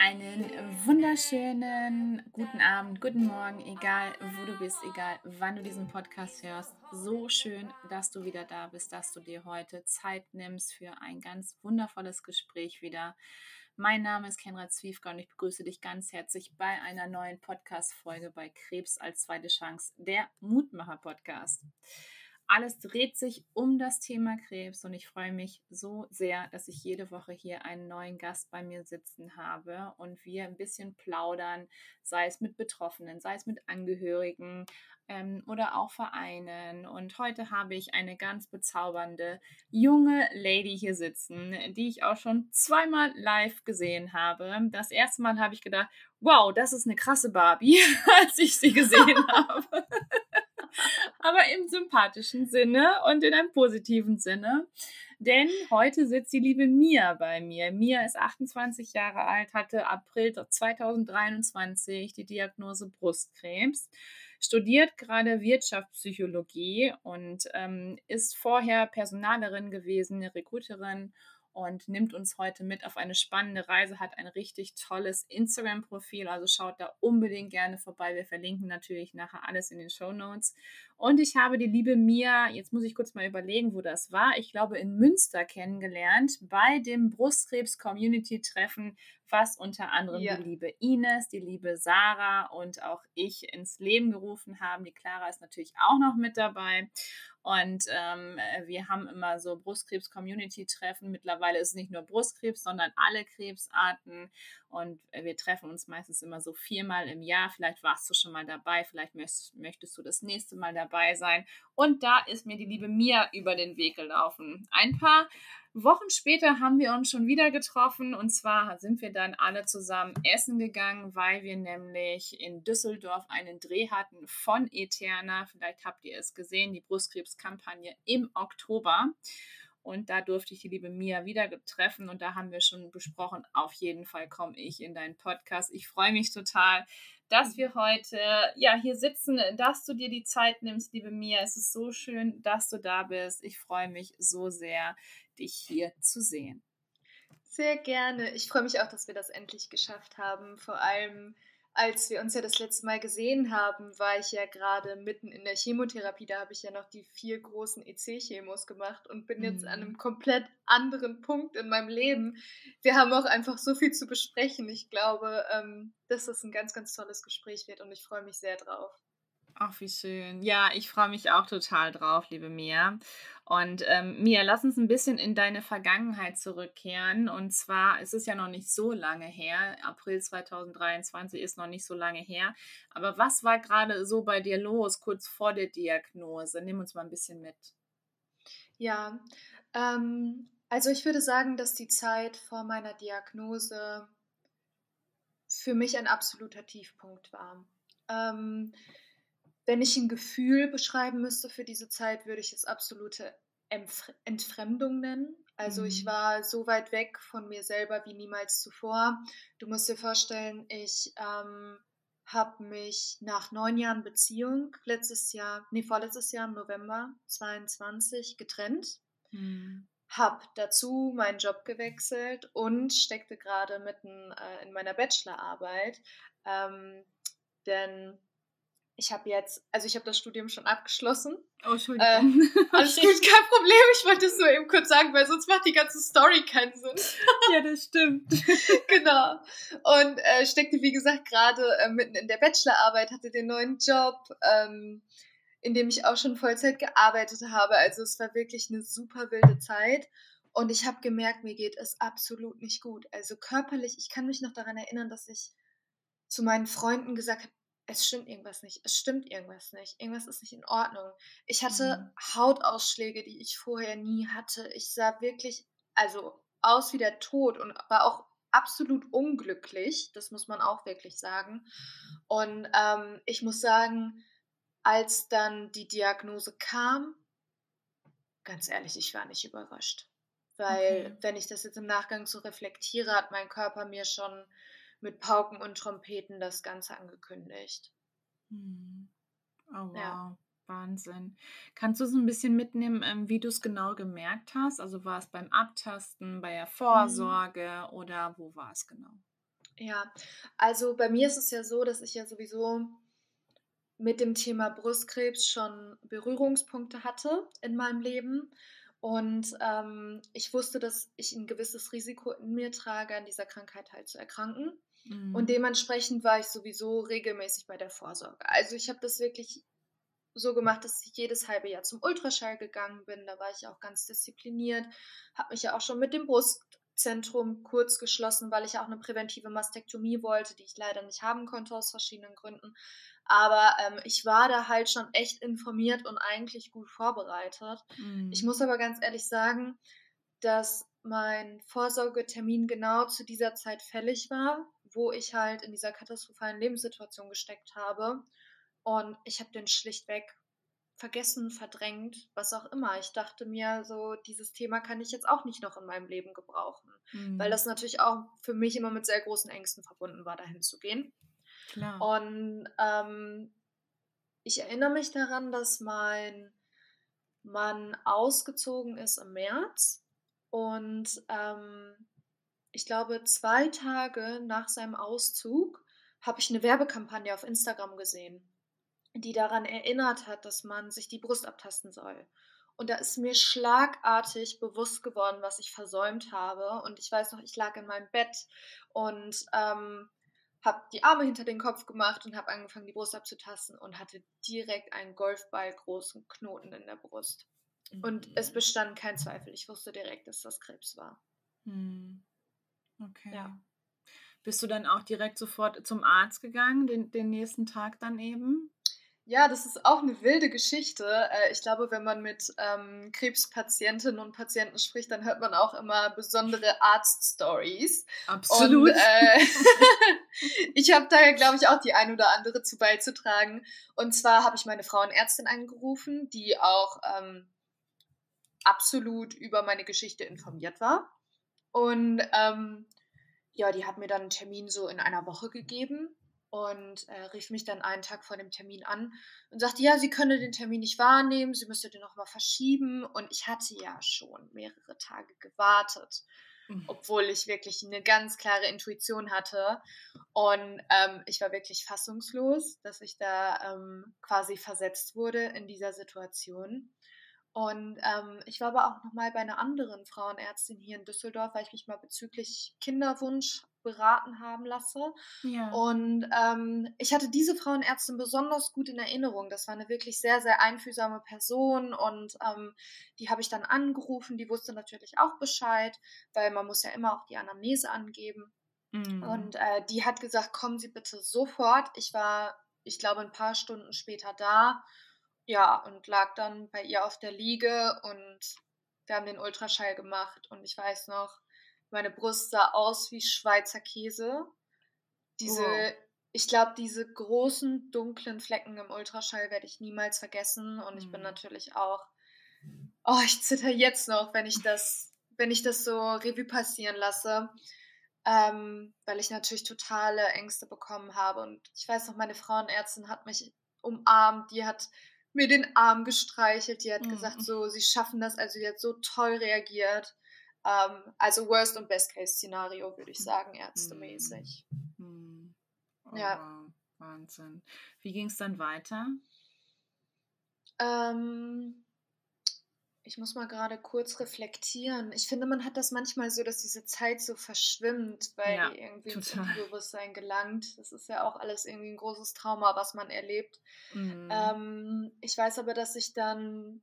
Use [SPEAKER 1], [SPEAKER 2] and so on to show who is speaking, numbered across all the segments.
[SPEAKER 1] Einen wunderschönen guten Abend, guten Morgen, egal wo du bist, egal wann du diesen Podcast hörst. So schön, dass du wieder da bist, dass du dir heute Zeit nimmst für ein ganz wundervolles Gespräch wieder. Mein Name ist Kenra Zwiefka und ich begrüße dich ganz herzlich bei einer neuen Podcast-Folge bei Krebs als zweite Chance, der Mutmacher-Podcast. Alles dreht sich um das Thema Krebs und ich freue mich so sehr, dass ich jede Woche hier einen neuen Gast bei mir sitzen habe und wir ein bisschen plaudern, sei es mit Betroffenen, sei es mit Angehörigen ähm, oder auch Vereinen. Und heute habe ich eine ganz bezaubernde junge Lady hier sitzen, die ich auch schon zweimal live gesehen habe. Das erste Mal habe ich gedacht, wow, das ist eine krasse Barbie, als ich sie gesehen habe aber im sympathischen Sinne und in einem positiven Sinne. Denn heute sitzt die liebe Mia bei mir. Mia ist 28 Jahre alt, hatte April 2023 die Diagnose Brustkrebs, studiert gerade Wirtschaftspsychologie und ähm, ist vorher Personalerin gewesen, eine Recruiterin und nimmt uns heute mit auf eine spannende Reise, hat ein richtig tolles Instagram-Profil, also schaut da unbedingt gerne vorbei. Wir verlinken natürlich nachher alles in den Show Notes. Und ich habe die liebe Mia, jetzt muss ich kurz mal überlegen, wo das war, ich glaube in Münster kennengelernt, bei dem Brustkrebs-Community-Treffen, was unter anderem ja. die liebe Ines, die liebe Sarah und auch ich ins Leben gerufen haben. Die Clara ist natürlich auch noch mit dabei. Und ähm, wir haben immer so Brustkrebs-Community-Treffen. Mittlerweile ist es nicht nur Brustkrebs, sondern alle Krebsarten. Und wir treffen uns meistens immer so viermal im Jahr. Vielleicht warst du schon mal dabei, vielleicht möchtest, möchtest du das nächste Mal dabei sein. Und da ist mir die liebe Mia über den Weg gelaufen. Ein paar Wochen später haben wir uns schon wieder getroffen und zwar sind wir dann alle zusammen essen gegangen, weil wir nämlich in Düsseldorf einen Dreh hatten von Eterna. Vielleicht habt ihr es gesehen, die Brustkrebskampagne im Oktober. Und da durfte ich die liebe Mia wieder treffen und da haben wir schon besprochen, auf jeden Fall komme ich in deinen Podcast. Ich freue mich total, dass wir heute ja hier sitzen, dass du dir die Zeit nimmst, liebe Mia. Es ist so schön, dass du da bist. Ich freue mich so sehr, dich hier zu sehen.
[SPEAKER 2] Sehr gerne. Ich freue mich auch, dass wir das endlich geschafft haben. Vor allem, als wir uns ja das letzte Mal gesehen haben, war ich ja gerade mitten in der Chemotherapie. Da habe ich ja noch die vier großen EC-Chemos gemacht und bin jetzt an einem mhm. komplett anderen Punkt in meinem Leben. Wir haben auch einfach so viel zu besprechen. Ich glaube, ähm, dass das ein ganz, ganz tolles Gespräch wird und ich freue mich sehr drauf.
[SPEAKER 1] Ach, wie schön. Ja, ich freue mich auch total drauf, liebe Mia. Und ähm, Mia, lass uns ein bisschen in deine Vergangenheit zurückkehren. Und zwar ist es ja noch nicht so lange her. April 2023 ist noch nicht so lange her. Aber was war gerade so bei dir los, kurz vor der Diagnose? Nimm uns mal ein bisschen mit.
[SPEAKER 2] Ja, ähm, also ich würde sagen, dass die Zeit vor meiner Diagnose für mich ein absoluter Tiefpunkt war. Ähm, wenn ich ein Gefühl beschreiben müsste für diese Zeit, würde ich es absolute Entfremdung nennen. Also mhm. ich war so weit weg von mir selber wie niemals zuvor. Du musst dir vorstellen, ich ähm, habe mich nach neun Jahren Beziehung letztes Jahr, nee, vorletztes Jahr im November 22 getrennt. Mhm. Hab dazu meinen Job gewechselt und steckte gerade mitten äh, in meiner Bachelorarbeit. Ähm, denn ich habe jetzt, also ich habe das Studium schon abgeschlossen.
[SPEAKER 1] Oh, Entschuldigung. Äh,
[SPEAKER 2] alles gut, kein Problem. Ich wollte es nur eben kurz sagen, weil sonst macht die ganze Story keinen Sinn.
[SPEAKER 1] ja, das stimmt.
[SPEAKER 2] genau. Und äh, steckte, wie gesagt, gerade äh, mitten in der Bachelorarbeit, hatte den neuen Job, ähm, in dem ich auch schon Vollzeit gearbeitet habe. Also es war wirklich eine super wilde Zeit. Und ich habe gemerkt, mir geht es absolut nicht gut. Also körperlich, ich kann mich noch daran erinnern, dass ich zu meinen Freunden gesagt habe, es stimmt irgendwas nicht, es stimmt irgendwas nicht, irgendwas ist nicht in Ordnung. Ich hatte mhm. Hautausschläge, die ich vorher nie hatte. Ich sah wirklich, also aus wie der Tod und war auch absolut unglücklich, das muss man auch wirklich sagen. Und ähm, ich muss sagen, als dann die Diagnose kam, ganz ehrlich, ich war nicht überrascht. Weil, okay. wenn ich das jetzt im Nachgang so reflektiere, hat mein Körper mir schon mit Pauken und Trompeten das Ganze angekündigt.
[SPEAKER 1] Hm. Oh wow. Ja. Wahnsinn. Kannst du so ein bisschen mitnehmen, ähm, wie du es genau gemerkt hast? Also war es beim Abtasten, bei der
[SPEAKER 2] Mhm.
[SPEAKER 1] Vorsorge oder wo war es genau?
[SPEAKER 2] Ja, also bei mir ist es ja so, dass ich ja sowieso mit dem Thema Brustkrebs schon Berührungspunkte hatte in meinem Leben. Und ähm, ich wusste, dass ich ein gewisses Risiko in mir trage, an dieser Krankheit halt zu erkranken. Und
[SPEAKER 1] Mhm.
[SPEAKER 2] dementsprechend war ich sowieso regelmäßig bei der Vorsorge. Also ich habe das wirklich so gemacht, dass ich jedes halbe Jahr zum Ultraschall gegangen bin. Da war ich auch ganz diszipliniert, habe mich ja auch schon mit dem Brustzentrum kurz geschlossen, weil ich ja auch eine präventive Mastektomie wollte, die ich leider nicht haben konnte aus verschiedenen Gründen. Aber ähm, ich war da halt schon echt informiert und eigentlich gut vorbereitet. Ich
[SPEAKER 1] Mhm.
[SPEAKER 2] muss aber ganz ehrlich sagen, dass mein Vorsorgetermin genau zu dieser Zeit fällig war, wo ich halt in dieser katastrophalen Lebenssituation gesteckt habe. Und ich habe den schlichtweg vergessen, verdrängt, was auch immer. Ich dachte mir, so dieses Thema kann ich jetzt auch nicht noch in meinem Leben gebrauchen, weil
[SPEAKER 1] Mhm.
[SPEAKER 2] das natürlich auch für mich immer mit sehr großen Ängsten verbunden war, dahin zu gehen.
[SPEAKER 1] Klar.
[SPEAKER 2] Und ähm, ich erinnere mich daran, dass mein Mann ausgezogen ist im März und ähm, ich glaube, zwei Tage nach seinem Auszug habe ich eine Werbekampagne auf Instagram gesehen, die daran erinnert hat, dass man sich die Brust abtasten soll. Und da ist mir schlagartig bewusst geworden, was ich versäumt habe. Und ich weiß noch, ich lag in meinem Bett und ähm, habe die Arme hinter den Kopf gemacht und habe angefangen, die Brust abzutasten und hatte direkt einen Golfball großen Knoten in der Brust. Und es
[SPEAKER 1] Mhm.
[SPEAKER 2] bestand kein Zweifel. Ich wusste direkt, dass das Krebs war.
[SPEAKER 1] Mhm. Okay.
[SPEAKER 2] Ja.
[SPEAKER 1] Bist du dann auch direkt sofort zum Arzt gegangen, den, den nächsten Tag dann eben?
[SPEAKER 2] Ja, das ist auch eine wilde Geschichte. Äh, Ich glaube, wenn man mit ähm, Krebspatientinnen und Patienten spricht, dann hört man auch immer besondere Arzt-Stories. Und
[SPEAKER 1] Absolut.
[SPEAKER 2] äh, ich habe da, glaube ich, auch die ein oder andere zu beizutragen. Und zwar habe ich meine Frauenärztin angerufen, die auch ähm, absolut über meine Geschichte informiert war. Und ähm, ja, die hat mir dann einen Termin so in einer Woche gegeben und äh, rief mich dann einen Tag vor dem Termin an und sagte, ja, sie könne den Termin nicht wahrnehmen, sie müsste den nochmal verschieben. Und ich hatte ja schon mehrere Tage gewartet
[SPEAKER 1] Mhm.
[SPEAKER 2] obwohl ich wirklich eine ganz klare Intuition hatte. Und ähm, ich war wirklich fassungslos, dass ich da ähm, quasi versetzt wurde in dieser Situation. Und ähm, ich war aber auch noch mal bei einer anderen Frauenärztin hier in Düsseldorf, weil ich mich mal bezüglich Kinderwunsch beraten haben lasse.
[SPEAKER 1] Ja.
[SPEAKER 2] Und ähm, ich hatte diese Frauenärztin besonders gut in Erinnerung. Das war eine wirklich sehr, sehr einfühlsame Person und ähm, die habe ich dann angerufen. Die wusste natürlich auch Bescheid, weil man muss ja immer auch die Anamnese angeben.
[SPEAKER 1] Mhm.
[SPEAKER 2] Und äh, die hat gesagt, kommen Sie bitte sofort. Ich war, ich glaube, ein paar Stunden später da. Ja, und lag dann bei ihr auf der Liege und wir haben den Ultraschall gemacht. Und ich weiß noch, meine Brust sah aus wie Schweizer Käse. Diese,
[SPEAKER 1] Wow.
[SPEAKER 2] ich glaube, diese großen dunklen Flecken im Ultraschall werde ich niemals vergessen. Und ich bin
[SPEAKER 1] Mhm.
[SPEAKER 2] natürlich auch, oh, ich zitter jetzt noch, wenn ich das, wenn ich das so Revue passieren lasse ähm, weil ich natürlich totale Ängste bekommen habe. Und ich weiß noch, meine Frauenärztin hat mich umarmt, die hat mir den Arm gestreichelt, die hat
[SPEAKER 1] Mhm.
[SPEAKER 2] gesagt, so, sie schaffen das, also die hat so toll reagiert. Ähm, also Worst- und Best-Case-Szenario, würde ich sagen, ärztemäßig.
[SPEAKER 1] Mhm. Oh,
[SPEAKER 2] Ja.
[SPEAKER 1] Wahnsinn. Wie ging es dann weiter?
[SPEAKER 2] Ähm, ich muss mal gerade kurz reflektieren. Ich finde, man hat das manchmal so, dass diese Zeit so verschwimmt, weil
[SPEAKER 1] Ja,
[SPEAKER 2] die irgendwie ins
[SPEAKER 1] total.
[SPEAKER 2] Unterbewusstsein gelangt. Das ist ja auch alles irgendwie ein großes Trauma, was man erlebt.
[SPEAKER 1] Mhm.
[SPEAKER 2] Ähm, ich weiß aber, dass ich dann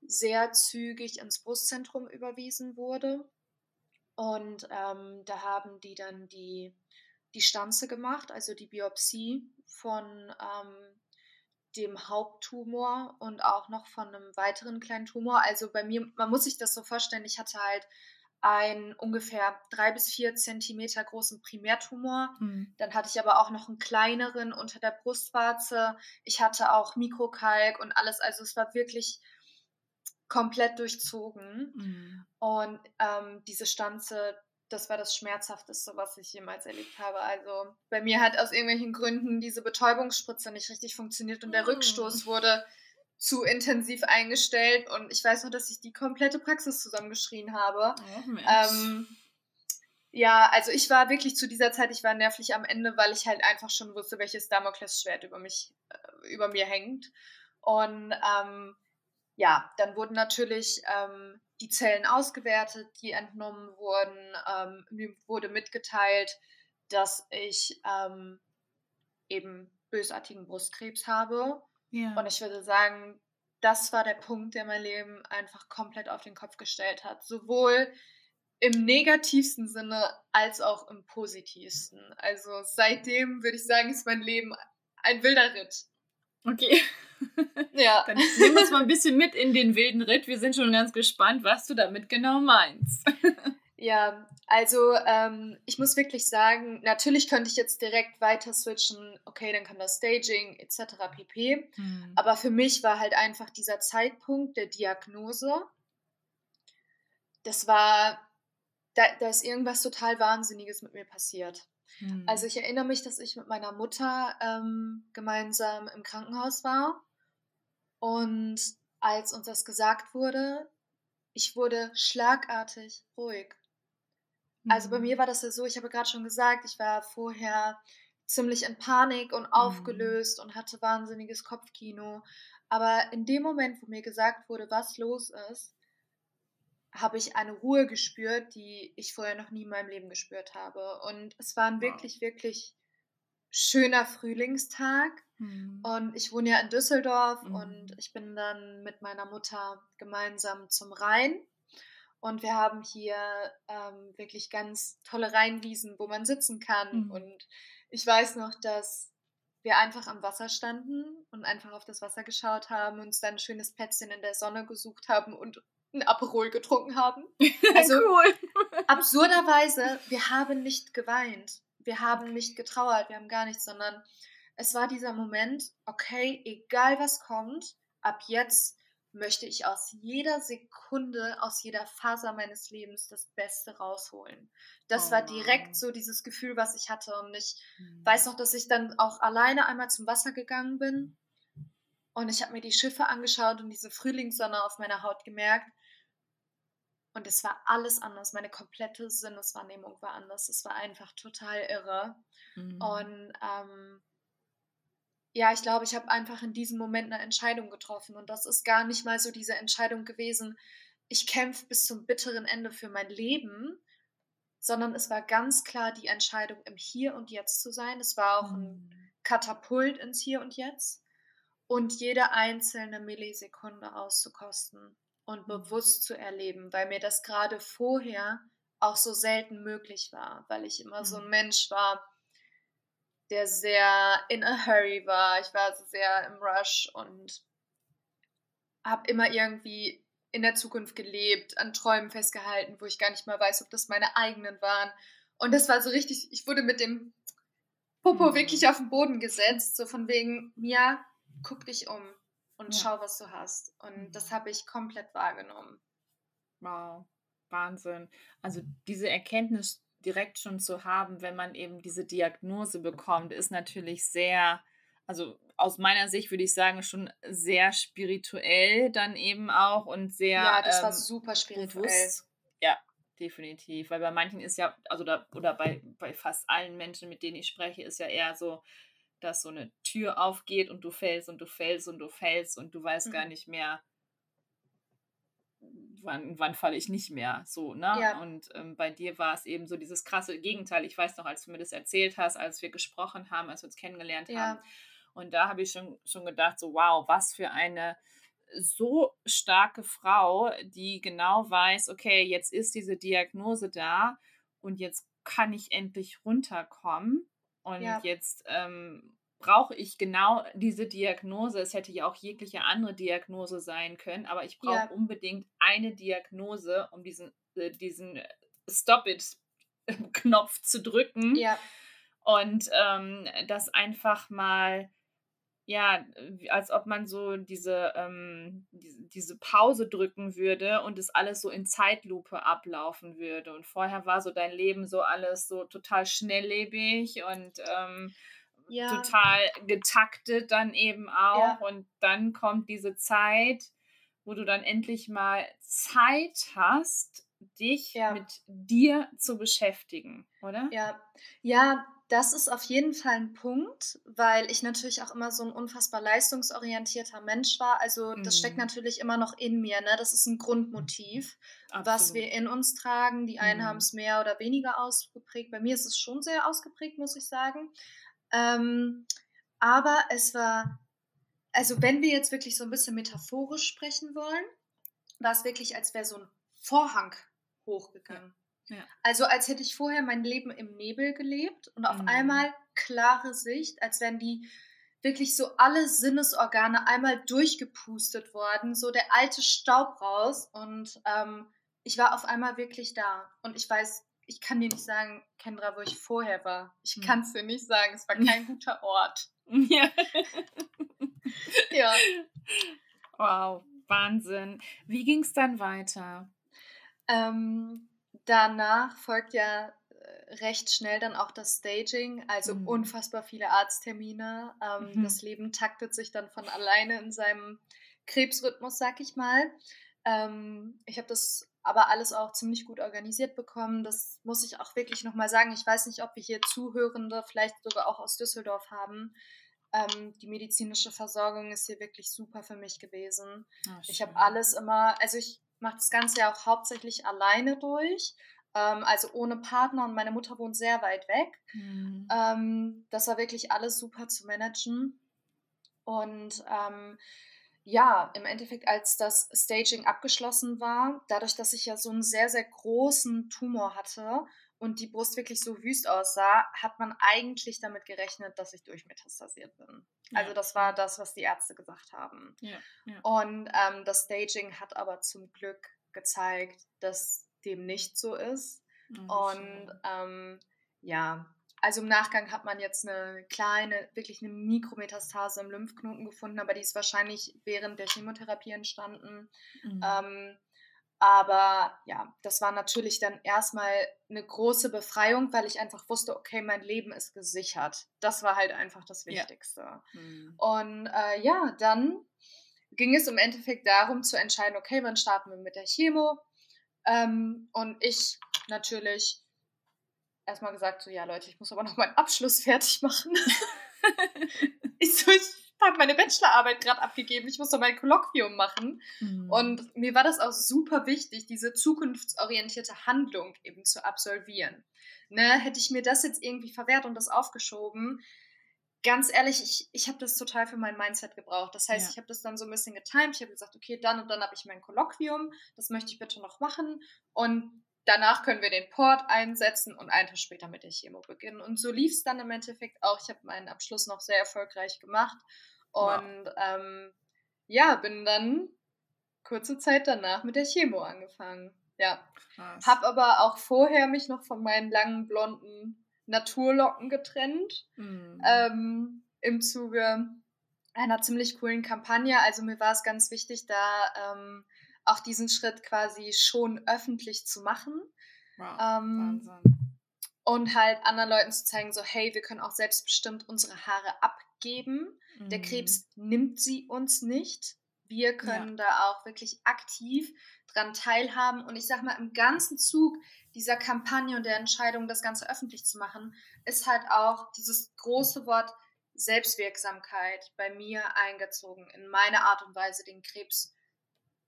[SPEAKER 2] sehr zügig ins Brustzentrum überwiesen wurde. Und ähm, da haben die dann die, die Stanze gemacht, also die Biopsie von ähm, dem Haupttumor und auch noch von einem weiteren kleinen Tumor. Also bei mir, man muss sich das so vorstellen, ich hatte halt einen ungefähr drei bis vier Zentimeter großen Primärtumor.
[SPEAKER 1] Mhm.
[SPEAKER 2] Dann hatte ich aber auch noch einen kleineren unter der Brustwarze. Ich hatte auch Mikrokalk und alles. Also es war wirklich komplett durchzogen.
[SPEAKER 1] Mhm.
[SPEAKER 2] Und ähm, diese Stanze, das war das Schmerzhafteste, was ich jemals erlebt habe. Also bei mir hat aus irgendwelchen Gründen diese Betäubungsspritze nicht richtig funktioniert und der
[SPEAKER 1] Mm.
[SPEAKER 2] Rückstoß wurde zu intensiv eingestellt und ich weiß noch, dass ich die komplette Praxis zusammengeschrien habe.
[SPEAKER 1] Oh,
[SPEAKER 2] ähm, ja, also ich war wirklich zu dieser Zeit, ich war nervlich am Ende, weil ich halt einfach schon wusste, welches Damoklesschwert über mich, äh, über mir hängt. Und ähm, ja, dann wurden natürlich ähm, die Zellen ausgewertet, die entnommen wurden. Ähm, mir wurde mitgeteilt, dass ich ähm, eben bösartigen Brustkrebs habe.
[SPEAKER 1] Ja.
[SPEAKER 2] Und ich würde sagen, das war der Punkt, der mein Leben einfach komplett auf den Kopf gestellt hat. Sowohl im negativsten Sinne als auch im positivsten. Also seitdem würde ich sagen, ist mein Leben ein wilder Ritt.
[SPEAKER 1] Okay.
[SPEAKER 2] Ja.
[SPEAKER 1] Dann nimm uns mal ein bisschen mit in den wilden Ritt. Wir sind schon ganz gespannt, was du damit genau meinst.
[SPEAKER 2] Ja, also ähm, ich muss wirklich sagen, natürlich könnte ich jetzt direkt weiter switchen, okay, dann kam das Staging etc. pp.
[SPEAKER 1] Hm.
[SPEAKER 2] Aber für mich war halt einfach dieser Zeitpunkt der Diagnose, das war, da, da ist irgendwas total Wahnsinniges mit mir passiert.
[SPEAKER 1] Hm.
[SPEAKER 2] Also ich erinnere mich, dass ich mit meiner Mutter ähm, gemeinsam im Krankenhaus war und als uns das gesagt wurde, ich wurde schlagartig ruhig. Also bei
[SPEAKER 1] Mhm.
[SPEAKER 2] mir war das ja so, ich habe gerade schon gesagt, ich war vorher ziemlich in Panik und aufgelöst und hatte wahnsinniges Kopfkino. Aber in dem Moment, wo mir gesagt wurde, was los ist, habe ich eine Ruhe gespürt, die ich vorher noch nie in meinem Leben gespürt habe. Und es war ein
[SPEAKER 1] Wow.
[SPEAKER 2] wirklich, wirklich schöner Frühlingstag.
[SPEAKER 1] Hm.
[SPEAKER 2] Und ich wohne ja in Düsseldorf
[SPEAKER 1] Mhm.
[SPEAKER 2] und ich bin dann mit meiner Mutter gemeinsam zum Rhein. Und wir haben hier ähm, wirklich ganz tolle Rheinwiesen, wo man sitzen kann.
[SPEAKER 1] Mhm.
[SPEAKER 2] Und ich weiß noch, dass wir einfach am Wasser standen und einfach auf das Wasser geschaut haben, uns dann ein schönes Plätzchen in der Sonne gesucht haben und ein Aperol getrunken haben. Also
[SPEAKER 1] cool.
[SPEAKER 2] absurderweise, wir haben nicht geweint, wir haben nicht getrauert, wir haben gar nichts, sondern es war dieser Moment, okay, egal was kommt, ab jetzt möchte ich aus jeder Sekunde, aus jeder Faser meines Lebens das Beste rausholen. Das
[SPEAKER 1] Oh,
[SPEAKER 2] war direkt so dieses Gefühl, was ich hatte. Und ich
[SPEAKER 1] Hm.
[SPEAKER 2] weiß noch, dass ich dann auch alleine einmal zum Wasser gegangen bin. Und ich habe mir die Schiffe angeschaut und diese Frühlingssonne auf meiner Haut gemerkt. Und es war alles anders. Meine komplette Sinneswahrnehmung war anders. Es war einfach total irre.
[SPEAKER 1] Hm.
[SPEAKER 2] Und ähm, ja, ich glaube, ich habe einfach in diesem Moment eine Entscheidung getroffen. Und das ist gar nicht mal so diese Entscheidung gewesen, ich kämpfe bis zum bitteren Ende für mein Leben, sondern es war ganz klar die Entscheidung, im Hier und Jetzt zu sein. Es war auch ein
[SPEAKER 1] Hm.
[SPEAKER 2] Katapult ins Hier und Jetzt und jede einzelne Millisekunde auszukosten und bewusst zu erleben, weil mir das gerade vorher auch so selten möglich war, weil ich immer so ein
[SPEAKER 1] Mhm.
[SPEAKER 2] Mensch war, der sehr in a hurry war. Ich war so sehr im Rush und habe immer irgendwie in der Zukunft gelebt, an Träumen festgehalten, wo ich gar nicht mal weiß, ob das meine eigenen waren. Und das war so richtig, ich wurde mit dem Popo
[SPEAKER 1] Mhm.
[SPEAKER 2] wirklich auf den Boden gesetzt, so von wegen, Mia, guck dich um und
[SPEAKER 1] Ja.
[SPEAKER 2] schau, was du hast. Und
[SPEAKER 1] Mhm.
[SPEAKER 2] das habe ich komplett wahrgenommen.
[SPEAKER 1] Wow, Wahnsinn. Also diese Erkenntnis direkt schon zu haben, wenn man eben diese Diagnose bekommt, ist natürlich sehr, also aus meiner Sicht würde ich sagen, schon sehr spirituell dann eben auch und sehr
[SPEAKER 2] Ja, das war
[SPEAKER 1] ähm,
[SPEAKER 2] super spirituell.
[SPEAKER 1] bewusst. Ja, definitiv. Weil bei manchen ist ja, also da, oder bei, bei fast allen Menschen, mit denen ich spreche, ist ja eher so, dass so eine Tür aufgeht und du fällst und du fällst und du fällst und du weißt gar
[SPEAKER 2] Mhm.
[SPEAKER 1] nicht mehr, wann, wann falle ich nicht mehr. So, ne?
[SPEAKER 2] Ja.
[SPEAKER 1] Und ähm, bei dir war es eben so dieses krasse Gegenteil. Ich weiß noch, als du mir das erzählt hast, als wir gesprochen haben, als wir uns kennengelernt
[SPEAKER 2] Ja.
[SPEAKER 1] haben. Und da habe ich schon, schon gedacht, so, wow, was für eine so starke Frau, die genau weiß, okay, jetzt ist diese Diagnose da und jetzt kann ich endlich runterkommen und
[SPEAKER 2] Ja.
[SPEAKER 1] jetzt ähm, brauche ich genau diese Diagnose. Es hätte ja auch jegliche andere Diagnose sein können, aber ich brauche
[SPEAKER 2] Ja.
[SPEAKER 1] unbedingt eine Diagnose, um diesen, äh, diesen Stop-it-Knopf zu drücken
[SPEAKER 2] Ja,
[SPEAKER 1] und ähm, das einfach mal, ja, als ob man so diese, ähm, diese Pause drücken würde und es alles so in Zeitlupe ablaufen würde. Und vorher war so dein Leben so alles so total schnelllebig und ähm, ja. total getaktet dann eben auch. Ja. Und dann kommt diese Zeit, wo du dann endlich mal Zeit hast, dich ja. mit dir zu beschäftigen, oder?
[SPEAKER 2] Ja, ja, das ist auf jeden Fall ein Punkt, weil ich natürlich auch immer so ein unfassbar leistungsorientierter Mensch war. Also das steckt mhm. natürlich immer noch in mir. Ne? Das ist ein Grundmotiv, Absolut. was wir in uns tragen. Die einen mhm. haben es mehr oder weniger ausgeprägt. Bei mir ist es schon sehr ausgeprägt, muss ich sagen. Ähm, aber es war, also wenn wir jetzt wirklich so ein bisschen metaphorisch sprechen wollen, war es wirklich, als wäre so ein Vorhang hochgegangen. Ja. Ja. Also als hätte ich vorher mein Leben im Nebel gelebt und auf mhm. einmal klare Sicht, als wären die wirklich so alle Sinnesorgane einmal durchgepustet worden, so der alte Staub raus und ähm, ich war auf einmal wirklich da und ich weiß ich kann dir nicht sagen, Kendra, wo ich vorher war. Ich hm. kann es dir nicht sagen. Es war kein guter Ort. Ja.
[SPEAKER 1] ja. Wow, Wahnsinn. Wie ging es dann weiter?
[SPEAKER 2] Ähm, danach folgt ja äh, recht schnell dann auch das Staging, also mhm. unfassbar viele Arzttermine. Ähm, mhm. Das Leben taktet sich dann von alleine in seinem Krebsrhythmus, sag ich mal. Ähm, ich habe das aber alles auch ziemlich gut organisiert bekommen. Das muss ich auch wirklich nochmal sagen. Ich weiß nicht, ob wir hier Zuhörende vielleicht sogar auch aus Düsseldorf haben. Ähm, die medizinische Versorgung ist hier wirklich super für mich gewesen. Ach, ich habe alles immer, also ich mache das Ganze ja auch hauptsächlich alleine durch. Ähm, also ohne Partner und meine Mutter wohnt sehr weit weg. Mhm. Ähm, das war wirklich alles super zu managen. Und ähm, ja, im Endeffekt, als das Staging abgeschlossen war, dadurch, dass ich ja so einen sehr, sehr großen Tumor hatte und die Brust wirklich so wüst aussah, hat man eigentlich damit gerechnet, dass ich durchmetastasiert bin. Ja. Also das war das, was die Ärzte gesagt haben. Ja, ja. Und ähm, das Staging hat aber zum Glück gezeigt, dass dem nicht so ist. Oh, und ähm, ja, also im Nachgang hat man jetzt eine kleine, wirklich eine Mikrometastase im Lymphknoten gefunden, aber die ist wahrscheinlich während der Chemotherapie entstanden. Mhm. Ähm, aber ja, das war natürlich dann erstmal eine große Befreiung, weil ich einfach wusste, okay, mein Leben ist gesichert. Das war halt einfach das Wichtigste. Ja. Mhm. Und äh, ja, dann ging es im Endeffekt darum zu entscheiden, okay, wann starten wir mit der Chemo? Ähm, und ich natürlich erstmal gesagt, so, ja Leute, ich muss aber noch meinen Abschluss fertig machen. ich so, ich habe meine Bachelorarbeit gerade abgegeben, ich muss noch mein Kolloquium machen. Mhm. Und mir war das auch super wichtig, diese zukunftsorientierte Handlung eben zu absolvieren. Ne, hätte ich mir das jetzt irgendwie verwehrt und das aufgeschoben, ganz ehrlich, ich, ich habe das total für mein Mindset gebraucht. Das heißt, ja. ich habe das dann so ein bisschen getimt. Ich habe gesagt, okay, dann und dann habe ich mein Kolloquium, das möchte ich bitte noch machen. Und danach können wir den Port einsetzen und einen Tag später mit der Chemo beginnen. Und so lief es dann im Endeffekt auch. Ich habe meinen Abschluss noch sehr erfolgreich gemacht und wow. ähm, ja, bin dann kurze Zeit danach mit der Chemo angefangen. Ja, Krass. habe aber auch vorher mich noch von meinen langen blonden Naturlocken getrennt mhm. ähm, im Zuge einer ziemlich coolen Kampagne. Also mir war es ganz wichtig, da ähm, auch diesen Schritt quasi schon öffentlich zu machen. Wow, ähm, und halt anderen Leuten zu zeigen, so hey, wir können auch selbstbestimmt unsere Haare abgeben. Mhm. Der Krebs nimmt sie uns nicht. Wir können ja. da auch wirklich aktiv dran teilhaben. Und ich sag mal, im ganzen Zug dieser Kampagne und der Entscheidung, das Ganze öffentlich zu machen, ist halt auch dieses große Wort Selbstwirksamkeit bei mir eingezogen, in meine Art und Weise, den Krebs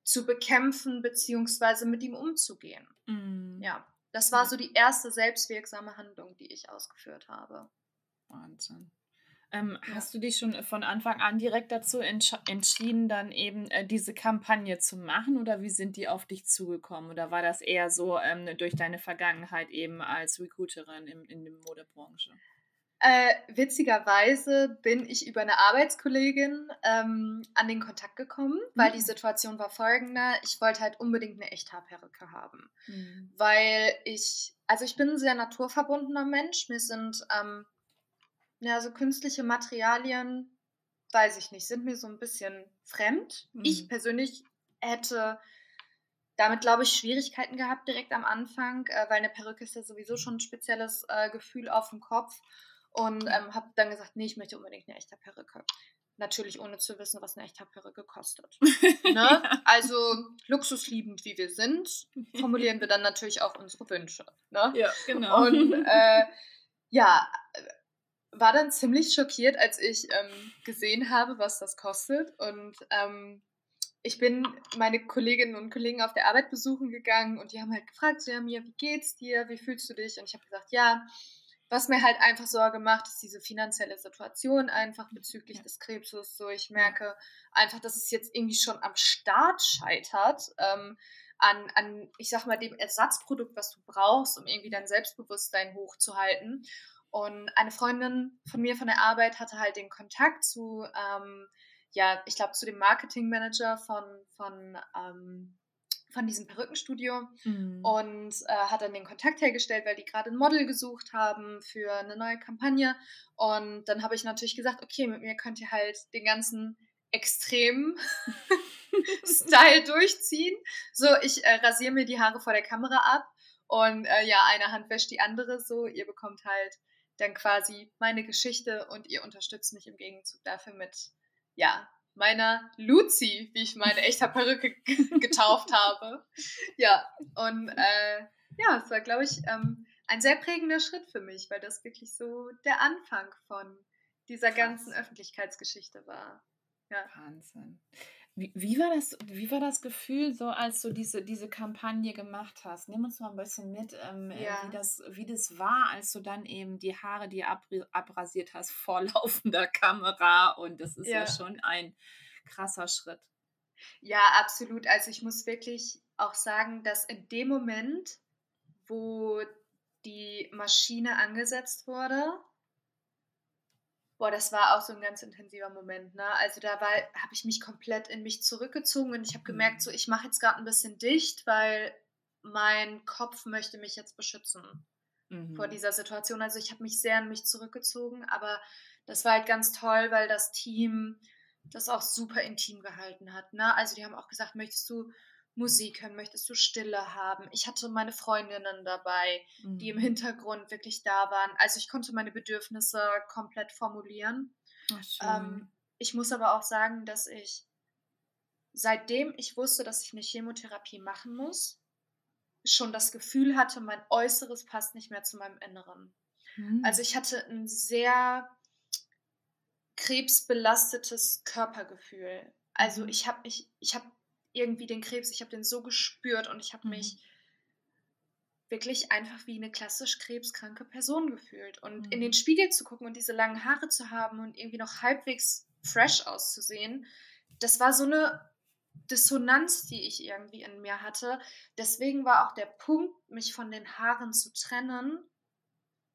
[SPEAKER 2] zu bekämpfen beziehungsweise mit ihm umzugehen. Mm. Ja, das war so die erste selbstwirksame Handlung, die ich ausgeführt habe.
[SPEAKER 1] Wahnsinn. Ähm, ja. Hast du dich schon von Anfang an direkt dazu entsch entschieden, dann eben äh, diese Kampagne zu machen oder wie sind die auf dich zugekommen? Oder war das eher so ähm, durch deine Vergangenheit eben als Recruiterin in, in der Modebranche?
[SPEAKER 2] Äh, witzigerweise bin ich über eine Arbeitskollegin ähm, an den Kontakt gekommen, weil mhm. die Situation war folgende. Ich wollte halt unbedingt eine Echthaarperücke haben. Mhm. Weil ich, also ich bin ein sehr naturverbundener Mensch. Mir sind, ähm, ja, so künstliche Materialien, weiß ich nicht, sind mir so ein bisschen fremd. Mhm. Ich persönlich hätte damit, glaube ich, Schwierigkeiten gehabt direkt am Anfang, äh, weil eine Perücke ist ja sowieso schon ein spezielles äh, Gefühl auf dem Kopf. Und ähm, habe dann gesagt, nee, ich möchte unbedingt eine echte Perücke. Natürlich ohne zu wissen, was eine echte Perücke kostet. ne? Also luxusliebend wie wir sind, formulieren wir dann natürlich auch unsere Wünsche. Ne?
[SPEAKER 1] Ja, genau.
[SPEAKER 2] Und äh, ja, war dann ziemlich schockiert, als ich ähm, gesehen habe, was das kostet. Und ähm, ich bin meine Kolleginnen und Kollegen auf der Arbeit besuchen gegangen und die haben halt gefragt, so, ja, mir, wie geht's dir? Wie fühlst du dich? Und ich habe gesagt, ja, was mir halt einfach Sorge macht, ist diese finanzielle Situation einfach bezüglich ja. des Krebses. So, ich merke einfach, dass es jetzt irgendwie schon am Start scheitert. Ähm, an, an, ich sag mal, dem Ersatzprodukt, was du brauchst, um irgendwie dein Selbstbewusstsein hochzuhalten. Und eine Freundin von mir von der Arbeit hatte halt den Kontakt zu, ähm, ja, ich glaube, zu dem Marketingmanager von, von ähm, von diesem Perückenstudio mhm. und äh, hat dann den Kontakt hergestellt, weil die gerade ein Model gesucht haben für eine neue Kampagne. Und dann habe ich natürlich gesagt, okay, mit mir könnt ihr halt den ganzen extremen Style durchziehen. So, ich äh, rasiere mir die Haare vor der Kamera ab und äh, ja, eine Hand wäscht die andere so. Ihr bekommt halt dann quasi meine Geschichte und ihr unterstützt mich im Gegenzug dafür mit, ja, meiner Luzi, wie ich meine echter Perücke getauft habe. Ja, und äh, ja, es war, glaube ich, ähm, ein sehr prägender Schritt für mich, weil das wirklich so der Anfang von dieser ganzen Öffentlichkeitsgeschichte war. Ja.
[SPEAKER 1] Wahnsinn. Wie, wie, war das, wie war das Gefühl, so als du diese, diese Kampagne gemacht hast? Nimm uns mal ein bisschen mit, ähm, äh, ja. wie, das, wie das war, als du dann eben die Haare, die ab, abrasiert hast, vor laufender Kamera. Und das ist ja. ja schon ein krasser Schritt.
[SPEAKER 2] Ja, absolut. Also ich muss wirklich auch sagen, dass in dem Moment, wo die Maschine angesetzt wurde, Boah, das war auch so ein ganz intensiver Moment, ne? Also da war, habe ich mich komplett in mich zurückgezogen und ich habe gemerkt, so mhm. ich mache jetzt gerade ein bisschen dicht, weil mein Kopf möchte mich jetzt beschützen mhm. vor dieser Situation. Also ich habe mich sehr in mich zurückgezogen, aber das war halt ganz toll, weil das Team das auch super intim gehalten hat. Ne? Also die haben auch gesagt, möchtest du Musik hören, möchtest du Stille haben. Ich hatte meine Freundinnen dabei, mhm. die im mhm. Hintergrund wirklich da waren. Also ich konnte meine Bedürfnisse komplett formulieren. Ach, ähm, ich muss aber auch sagen, dass ich seitdem ich wusste, dass ich eine Chemotherapie machen muss, schon das Gefühl hatte, mein Äußeres passt nicht mehr zu meinem Inneren. Mhm. Also ich hatte ein sehr krebsbelastetes Körpergefühl. Also mhm. ich habe ich, ich hab irgendwie den Krebs, ich habe den so gespürt und ich habe mhm. mich wirklich einfach wie eine klassisch krebskranke Person gefühlt. Und mhm. in den Spiegel zu gucken und diese langen Haare zu haben und irgendwie noch halbwegs fresh auszusehen, das war so eine Dissonanz, die ich irgendwie in mir hatte. Deswegen war auch der Punkt, mich von den Haaren zu trennen,